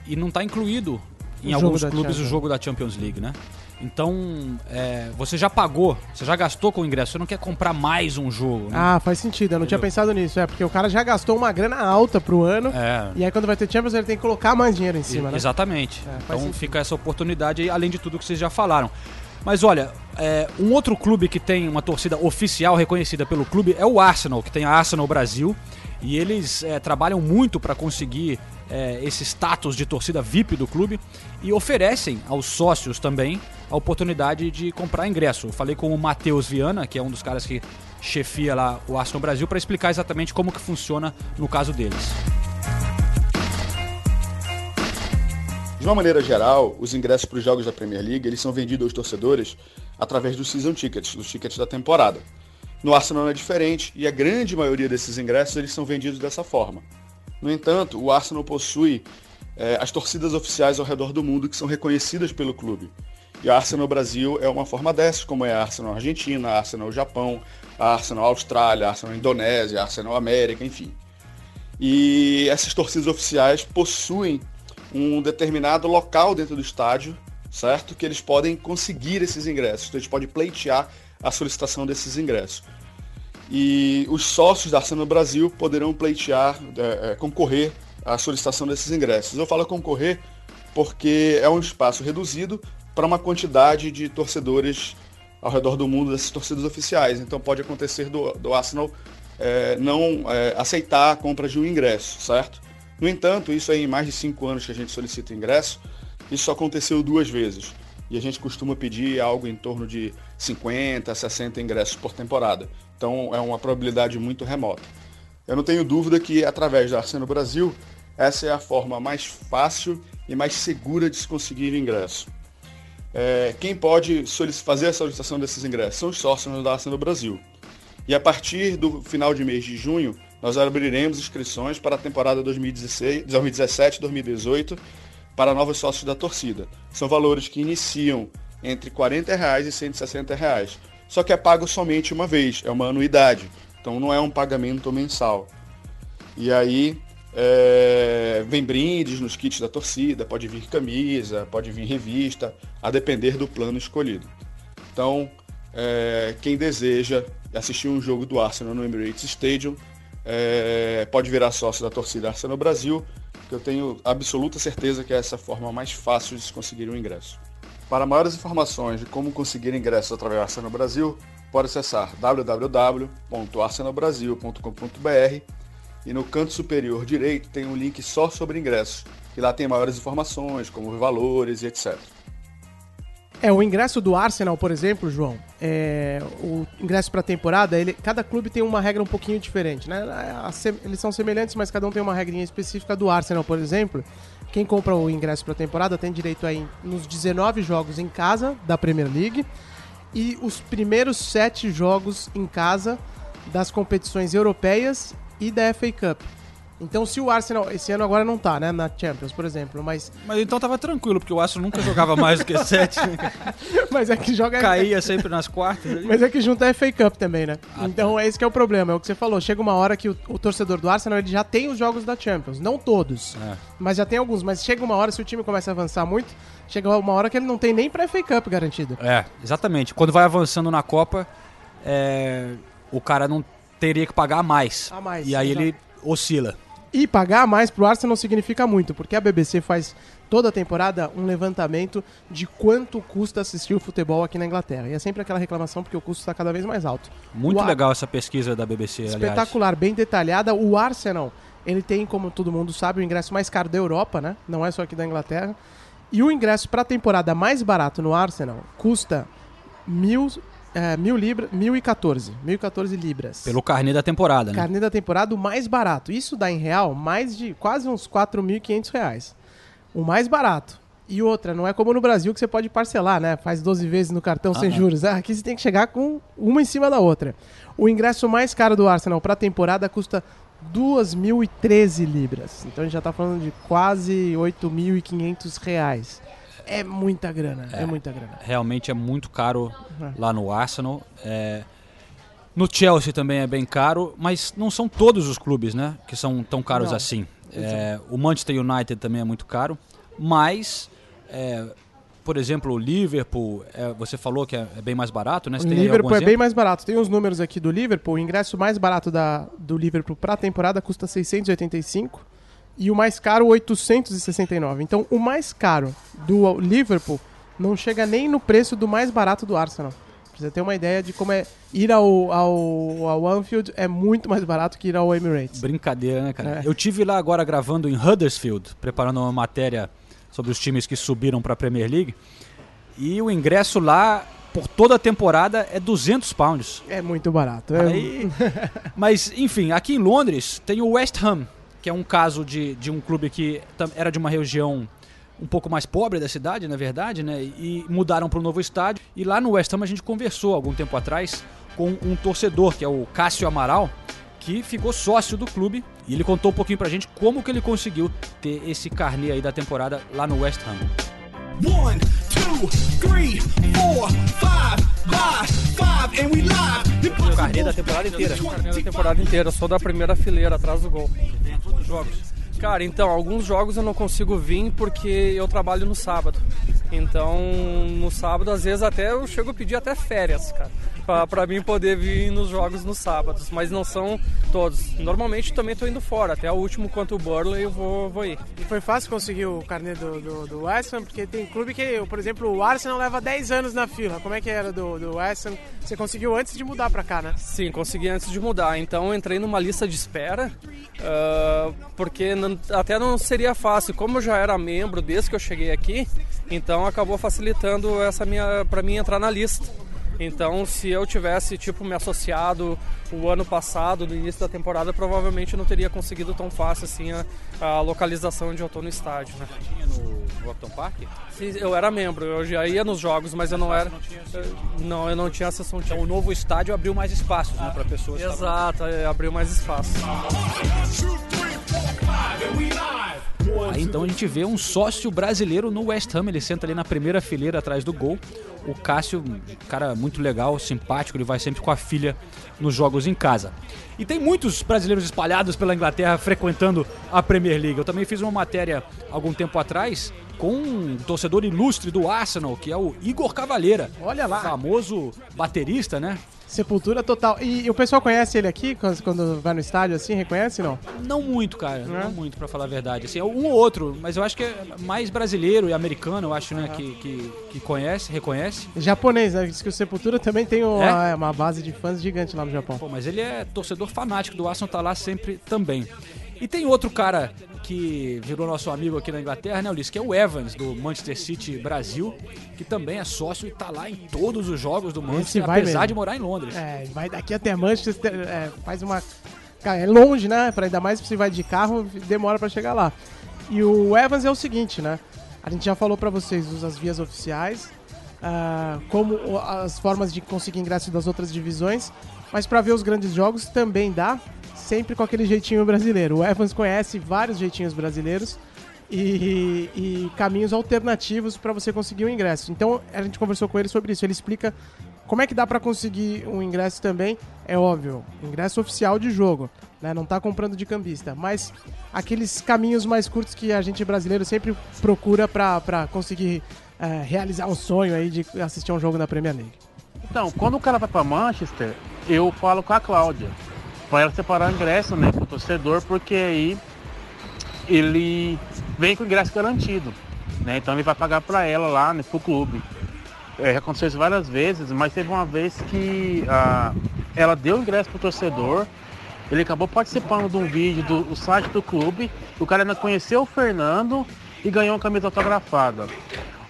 e não está incluído em o alguns clubes o jogo da Champions League, né? Então, é, você já pagou, você já gastou com o ingresso, você não quer comprar mais um jogo. Né? Ah, faz sentido, eu não Entendeu? tinha pensado nisso. É, porque o cara já gastou uma grana alta pro ano, é. e aí quando vai ter Champions ele tem que colocar mais dinheiro em cima, e, né? Exatamente. É, então sentido. fica essa oportunidade aí, além de tudo que vocês já falaram. Mas olha, é, um outro clube que tem uma torcida oficial reconhecida pelo clube é o Arsenal, que tem a Arsenal Brasil. E eles é, trabalham muito para conseguir é, esse status de torcida VIP do clube e oferecem aos sócios também a oportunidade de comprar ingresso. Eu falei com o Matheus Viana, que é um dos caras que chefia lá o Arsenal Brasil, para explicar exatamente como que funciona no caso deles. De uma maneira geral, os ingressos para os jogos da Premier League eles são vendidos aos torcedores através dos season tickets, dos tickets da temporada. No Arsenal não é diferente e a grande maioria desses ingressos eles são vendidos dessa forma. No entanto, o Arsenal possui é, as torcidas oficiais ao redor do mundo que são reconhecidas pelo clube. E a Arsenal Brasil é uma forma dessas, como é a Arsenal Argentina, a Arsenal Japão, a Arsenal Austrália, a Arsenal Indonésia, a Arsenal América, enfim. E essas torcidas oficiais possuem um determinado local dentro do estádio, certo? Que eles podem conseguir esses ingressos. Então, eles podem pleitear a solicitação desses ingressos. E os sócios da Arsenal Brasil poderão pleitear, é, é, concorrer à solicitação desses ingressos. Eu falo concorrer porque é um espaço reduzido para uma quantidade de torcedores ao redor do mundo dessas torcidas oficiais. Então pode acontecer do, do Arsenal é, não é, aceitar a compra de um ingresso, certo? No entanto, isso aí em mais de cinco anos que a gente solicita ingresso, isso aconteceu duas vezes. E a gente costuma pedir algo em torno de 50, 60 ingressos por temporada. Então é uma probabilidade muito remota. Eu não tenho dúvida que através da Arsenal Brasil, essa é a forma mais fácil e mais segura de se conseguir ingresso. É, quem pode fazer a solicitação desses ingressos são os sócios da Arsenal Brasil. E a partir do final de mês de junho, nós abriremos inscrições para a temporada 2017-2018 para novos sócios da torcida. São valores que iniciam entre 40 reais e 160 reais. Só que é pago somente uma vez, é uma anuidade. Então não é um pagamento mensal. E aí é, vem brindes nos kits da torcida, pode vir camisa, pode vir revista, a depender do plano escolhido. Então, é, quem deseja assistir um jogo do Arsenal no Emirates Stadium é, pode virar sócio da torcida Arsenal Brasil, que eu tenho absoluta certeza que é essa forma mais fácil de se conseguir um ingresso. Para maiores informações de como conseguir ingressos através do Arsenal Brasil, pode acessar www.arsenalbrasil.com.br e no canto superior direito tem um link só sobre ingressos, que lá tem maiores informações, como os valores e etc. É, o ingresso do Arsenal, por exemplo, João, é, o ingresso para a temporada, ele, cada clube tem uma regra um pouquinho diferente, né? Eles são semelhantes, mas cada um tem uma regrinha específica do Arsenal, por exemplo. Quem compra o ingresso para a temporada tem direito aí nos 19 jogos em casa da Premier League e os primeiros 7 jogos em casa das competições europeias e da FA Cup. Então, se o Arsenal, esse ano agora não tá, né, na Champions, por exemplo, mas... Mas então tava tranquilo, porque o Arsenal nunca jogava mais do que sete. mas é que joga... Caía sempre nas quartas. Ali. Mas é que junta a FA Cup também, né? Ah, então, tá. é esse que é o problema, é o que você falou. Chega uma hora que o, o torcedor do Arsenal, ele já tem os jogos da Champions. Não todos, é. mas já tem alguns. Mas chega uma hora, se o time começa a avançar muito, chega uma hora que ele não tem nem pra FA Cup garantido. É, exatamente. Quando vai avançando na Copa, é... o cara não teria que pagar mais. A mais. E aí exato. ele oscila. E pagar mais pro Arsenal significa muito, porque a BBC faz toda a temporada um levantamento de quanto custa assistir o futebol aqui na Inglaterra. E é sempre aquela reclamação porque o custo está cada vez mais alto. Muito legal essa pesquisa da BBC, Espetacular, aliás. bem detalhada. O Arsenal, ele tem, como todo mundo sabe, o ingresso mais caro da Europa, né? Não é só aqui da Inglaterra. E o ingresso para a temporada mais barato no Arsenal custa mil é, mil libra, 1.014. 1.014 libras. Pelo carnê da temporada, né? Carnê da temporada, o mais barato. Isso dá em real mais de quase uns 4.500 reais. O mais barato. E outra, não é como no Brasil que você pode parcelar, né? Faz 12 vezes no cartão ah, sem juros. Ah, aqui você tem que chegar com uma em cima da outra. O ingresso mais caro do Arsenal para a temporada custa 2.013 libras. Então a gente já está falando de quase 8.500 reais é muita grana, é, é, muita grana. Realmente é muito caro uhum. lá no Arsenal. É, no Chelsea também é bem caro, mas não são todos os clubes, né, que são tão caros não. assim. É, o Manchester United também é muito caro, mas é, por exemplo, o Liverpool, é, você falou que é, é, bem mais barato, né? o Liverpool é bem mais barato. Tem os números aqui do Liverpool. O ingresso mais barato da, do Liverpool para a temporada custa 685 e o mais caro 869. Então, o mais caro do Liverpool não chega nem no preço do mais barato do Arsenal. Você ter uma ideia de como é ir ao, ao, ao Anfield é muito mais barato que ir ao Emirates. Brincadeira, né, cara? É. Eu tive lá agora gravando em Huddersfield, preparando uma matéria sobre os times que subiram para a Premier League. E o ingresso lá por toda a temporada é 200 pounds. É muito barato. É... Aí... Mas, enfim, aqui em Londres tem o West Ham, que é um caso de, de um clube que era de uma região um pouco mais pobre da cidade, na verdade, né? E mudaram para um novo estádio. E lá no West Ham a gente conversou algum tempo atrás com um torcedor, que é o Cássio Amaral, que ficou sócio do clube. E ele contou um pouquinho pra gente como que ele conseguiu ter esse carnê aí da temporada lá no West Ham. One, two, three, four, five, five, five, and we live. O carnê da temporada inteira. Carnê da temporada inteira, sou da primeira fileira, atrás do gol. Todos os jogos. Cara, então, alguns jogos eu não consigo vir porque eu trabalho no sábado. Então, no sábado, às vezes até eu chego a pedir até férias, cara para mim poder vir nos jogos nos sábados, mas não são todos. Normalmente também tô indo fora, até o último quanto o Burley eu vou, vou ir. E foi fácil conseguir o carnê do, do, do West Ham, porque tem clube que, por exemplo, o Arsenal leva 10 anos na fila. Como é que era do, do West Ham? Você conseguiu antes de mudar para cá, né? Sim, consegui antes de mudar. Então entrei numa lista de espera, uh, porque não, até não seria fácil. Como eu já era membro desde que eu cheguei aqui, então acabou facilitando essa minha para mim entrar na lista. Então, se eu tivesse tipo me associado o ano passado, no início da temporada, provavelmente não teria conseguido tão fácil assim a, a localização onde eu estou no estádio. Né? Tinha no Upton Park? Sim, eu era membro, eu já ia nos jogos, mas eu não era. Não, eu não tinha acessão. Então, o novo estádio abriu mais espaço né, para pessoas. Exato, é, abriu mais espaço. Aí então a gente vê um sócio brasileiro no West Ham, ele senta ali na primeira fileira atrás do gol. O Cássio, um cara muito legal, simpático, ele vai sempre com a filha nos jogos em casa. E tem muitos brasileiros espalhados pela Inglaterra frequentando a Premier League. Eu também fiz uma matéria algum tempo atrás com um torcedor ilustre do Arsenal, que é o Igor Cavaleira. Olha lá. Famoso baterista, né? Sepultura total. E, e, o pessoal conhece ele aqui quando, vai no estádio assim? Reconhece não? Não muito, cara. Não, não muito, para falar a verdade. Assim, um ou outro, mas eu acho que é mais brasileiro e americano, eu acho, né, uhum. que, que, que, conhece, reconhece. Japonês, né? Diz que o Sepultura também tem uma, é? uma base de fãs gigante lá no Japão. Pô, mas ele é torcedor fanático do Arsenal, tá lá sempre também. E tem outro cara que virou nosso amigo aqui na Inglaterra, né, Ulisses? Que é o Evans, do Manchester City Brasil, que também é sócio e tá lá em todos os jogos do Manchester, apesar mesmo. de morar em Londres. É, vai daqui até Manchester, é, faz uma. É longe, né? Pra ainda mais se você vai de carro, demora para chegar lá. E o Evans é o seguinte, né? A gente já falou para vocês as vias oficiais, uh, como as formas de conseguir ingresso das outras divisões, mas para ver os grandes jogos também dá sempre com aquele jeitinho brasileiro. O Evans conhece vários jeitinhos brasileiros e, e caminhos alternativos para você conseguir o um ingresso. Então a gente conversou com ele sobre isso. Ele explica como é que dá para conseguir um ingresso também. É óbvio, ingresso oficial de jogo, né? Não tá comprando de cambista, mas aqueles caminhos mais curtos que a gente brasileiro sempre procura para conseguir é, realizar um sonho aí de assistir um jogo da Premier League. Então, quando o cara vai para Manchester, eu falo com a Cláudia para ela separar o ingresso, né, pro torcedor, porque aí ele vem com o ingresso garantido, né? Então ele vai pagar para ela lá, né, pro clube. É, aconteceu isso várias vezes, mas teve uma vez que ela deu o ingresso pro torcedor, ele acabou participando de um vídeo do site do clube, o cara ainda conheceu o Fernando e ganhou uma camisa autografada.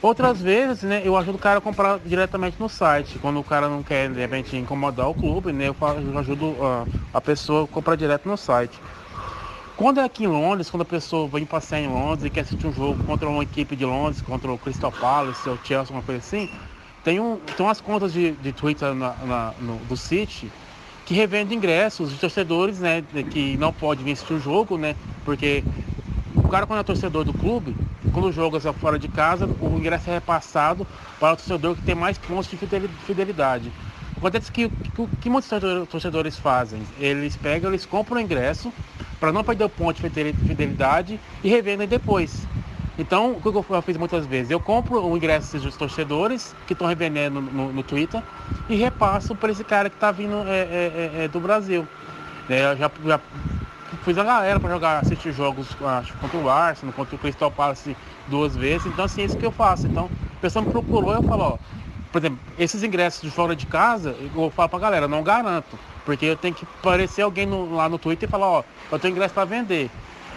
Outras vezes, né, eu ajudo o cara a comprar diretamente no site. Quando o cara não quer, de repente, incomodar o clube, né, eu ajudo uh, a pessoa a comprar direto no site. Quando é aqui em Londres, quando a pessoa vem passear em Londres e quer assistir um jogo contra uma equipe de Londres, contra o Crystal Palace ou Chelsea, uma coisa assim, tem, um, tem umas contas de, de Twitter na, na, no, do City que revendem ingressos de torcedores, né, que não pode vir assistir o jogo, né, porque o cara quando é torcedor do clube, quando joga fora de casa, o ingresso é repassado para o torcedor que tem mais pontos de fidelidade. Acontece que o que, que muitos torcedores fazem? Eles pegam, eles compram o ingresso para não perder o ponto de fidelidade e revendem depois. Então, o que eu fiz muitas vezes? Eu compro o ingresso dos torcedores que estão revendendo no, no, Twitter e repasso para esse cara que está vindo é, é, é, é, do Brasil. É, já, já fiz a galera para jogar, assistir jogos acho, contra o Arsenal, contra o Crystal Palace duas vezes. Então assim, é isso que eu faço. Então, a pessoa me procurou, eu falo, ó, por exemplo, esses ingressos de fora de casa, eu falo pra galera, não garanto. Porque eu tenho que aparecer alguém no, lá no Twitter e falar, ó, eu tenho ingresso para vender.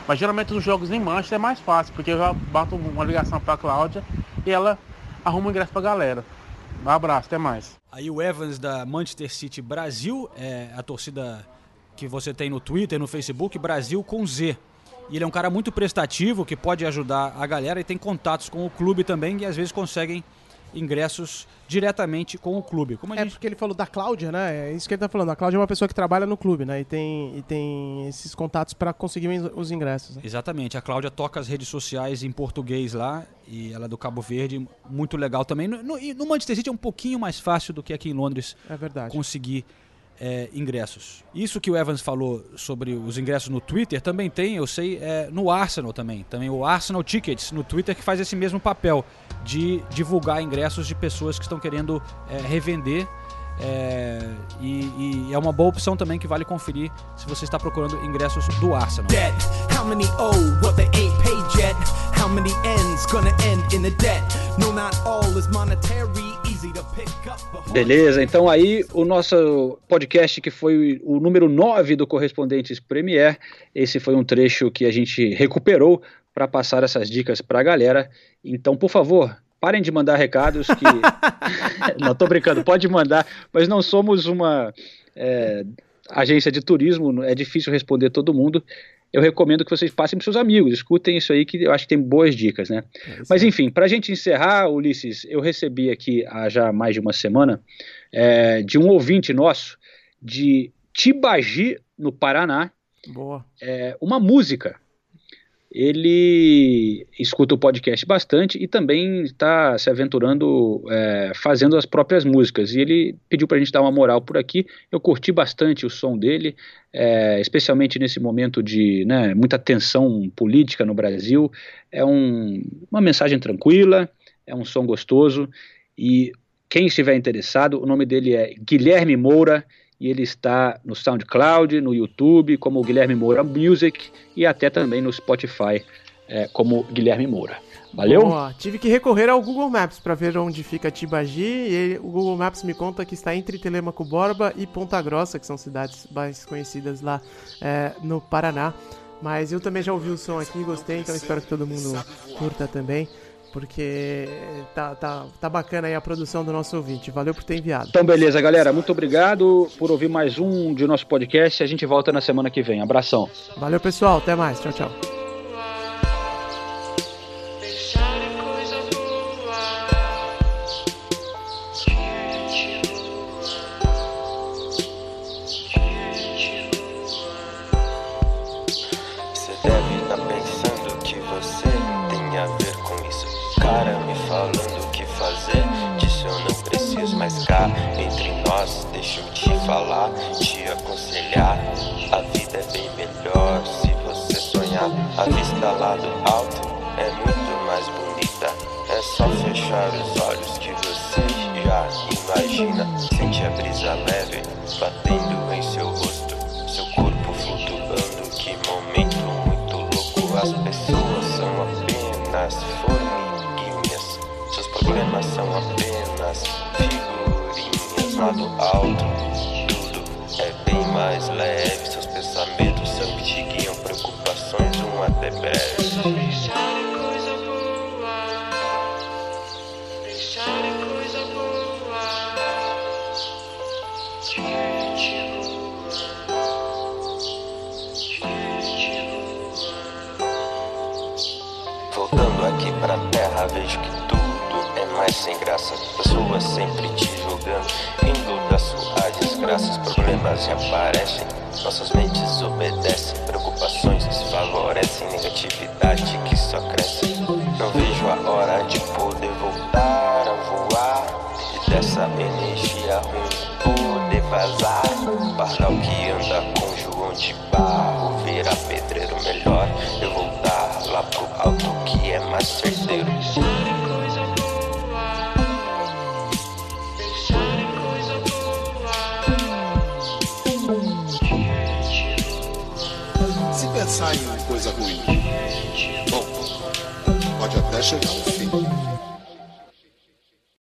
Mas geralmente os jogos em Manchester é mais fácil, porque eu já bato uma ligação para a Cláudia e ela arruma o ingresso para a galera. Um abraço, até mais. Aí o Evans da Manchester City Brasil, é a torcida que você tem no Twitter, no Facebook, Brasil com Z. E ele é um cara muito prestativo que pode ajudar a galera e tem contatos com o clube também e às vezes conseguem ingressos diretamente com o clube. Como é gente... porque ele falou da Cláudia, né? É isso que ele tá falando. A Cláudia é uma pessoa que trabalha no clube, né? E tem, e tem esses contatos para conseguir os ingressos. Né? Exatamente. A Cláudia toca as redes sociais em português lá e ela é do Cabo Verde, muito legal também. No, no, no Manchester City é um pouquinho mais fácil do que aqui em Londres é verdade. conseguir é, ingressos. Isso que o Evans falou sobre os ingressos no Twitter também tem, eu sei, é, no Arsenal também. Também o Arsenal Tickets no Twitter que faz esse mesmo papel de divulgar ingressos de pessoas que estão querendo é, revender. É, e, e, é uma boa opção também que vale conferir se você está procurando ingressos do Arsenal. Beleza, então aí o nosso podcast que foi o número 9 do Correspondentes Premier, esse foi um trecho que a gente recuperou para passar essas dicas para a galera. Então, por favor, parem de mandar recados que. não, tô brincando, pode mandar, mas não somos uma é, agência de turismo, é difícil responder todo mundo. Eu recomendo que vocês passem para seus amigos, escutem isso aí que eu acho que tem boas dicas, né? É mas enfim, para a gente encerrar, Ulisses, eu recebi aqui há já mais de uma semana é, de um ouvinte nosso de Tibagi, no Paraná. É, uma música ele escuta o podcast bastante e também está se aventurando é, fazendo as próprias músicas. E ele pediu para a gente dar uma moral por aqui. Eu curti bastante o som dele, é, especialmente nesse momento de né, muita tensão política no Brasil. É um, uma mensagem tranquila, é um som gostoso. E quem estiver interessado, o nome dele é Guilherme Moura e ele está no SoundCloud, no YouTube, como Guilherme Moura Music e até também no Spotify, é, como Guilherme Moura. Valeu? Boa. Tive que recorrer ao Google Maps para ver onde fica Tibagi e ele, o Google Maps me conta que está entre Telemaco Borba e Ponta Grossa, que são cidades mais conhecidas lá é, no Paraná. Mas eu também já ouvi o som aqui, gostei, então espero que todo mundo curta também porque tá, tá, tá bacana aí a produção do nosso ouvinte. Valeu por ter enviado. Então, beleza, galera. Muito obrigado por ouvir mais um de nosso podcast. A gente volta na semana que vem. Abração. Valeu, pessoal. Até mais. Tchau, tchau. Falar, te aconselhar. A vida é bem melhor se você sonhar. A vista lá do alto é muito mais bonita. É só fechar os olhos que você já imagina. Sente a brisa leve batendo em seu rosto, seu corpo flutuando. Que momento muito louco. As pessoas são apenas formiguinhas. Seus problemas são apenas figurinhas lá do alto mais leve. Seus pensamentos sempre te guiam, preocupações um até breve. Pensar em coisa boa, pensar em coisa boa. Voltando aqui pra terra, vejo que tudo é mais sem graça. Pessoas sempre te julgando, indo da sua desgraças, problemas reaparecem. Nossas mentes obedecem, preocupações desfavorecem, negatividade que só cresce. Não vejo a hora de poder voltar a voar e dessa energia ruim poder vazar. Pardal que anda com João de barro, virar pedreiro melhor. Eu voltar lá pro alto que é mais certeiro. Coisa ruim. Bom, pode até chegar ao fim.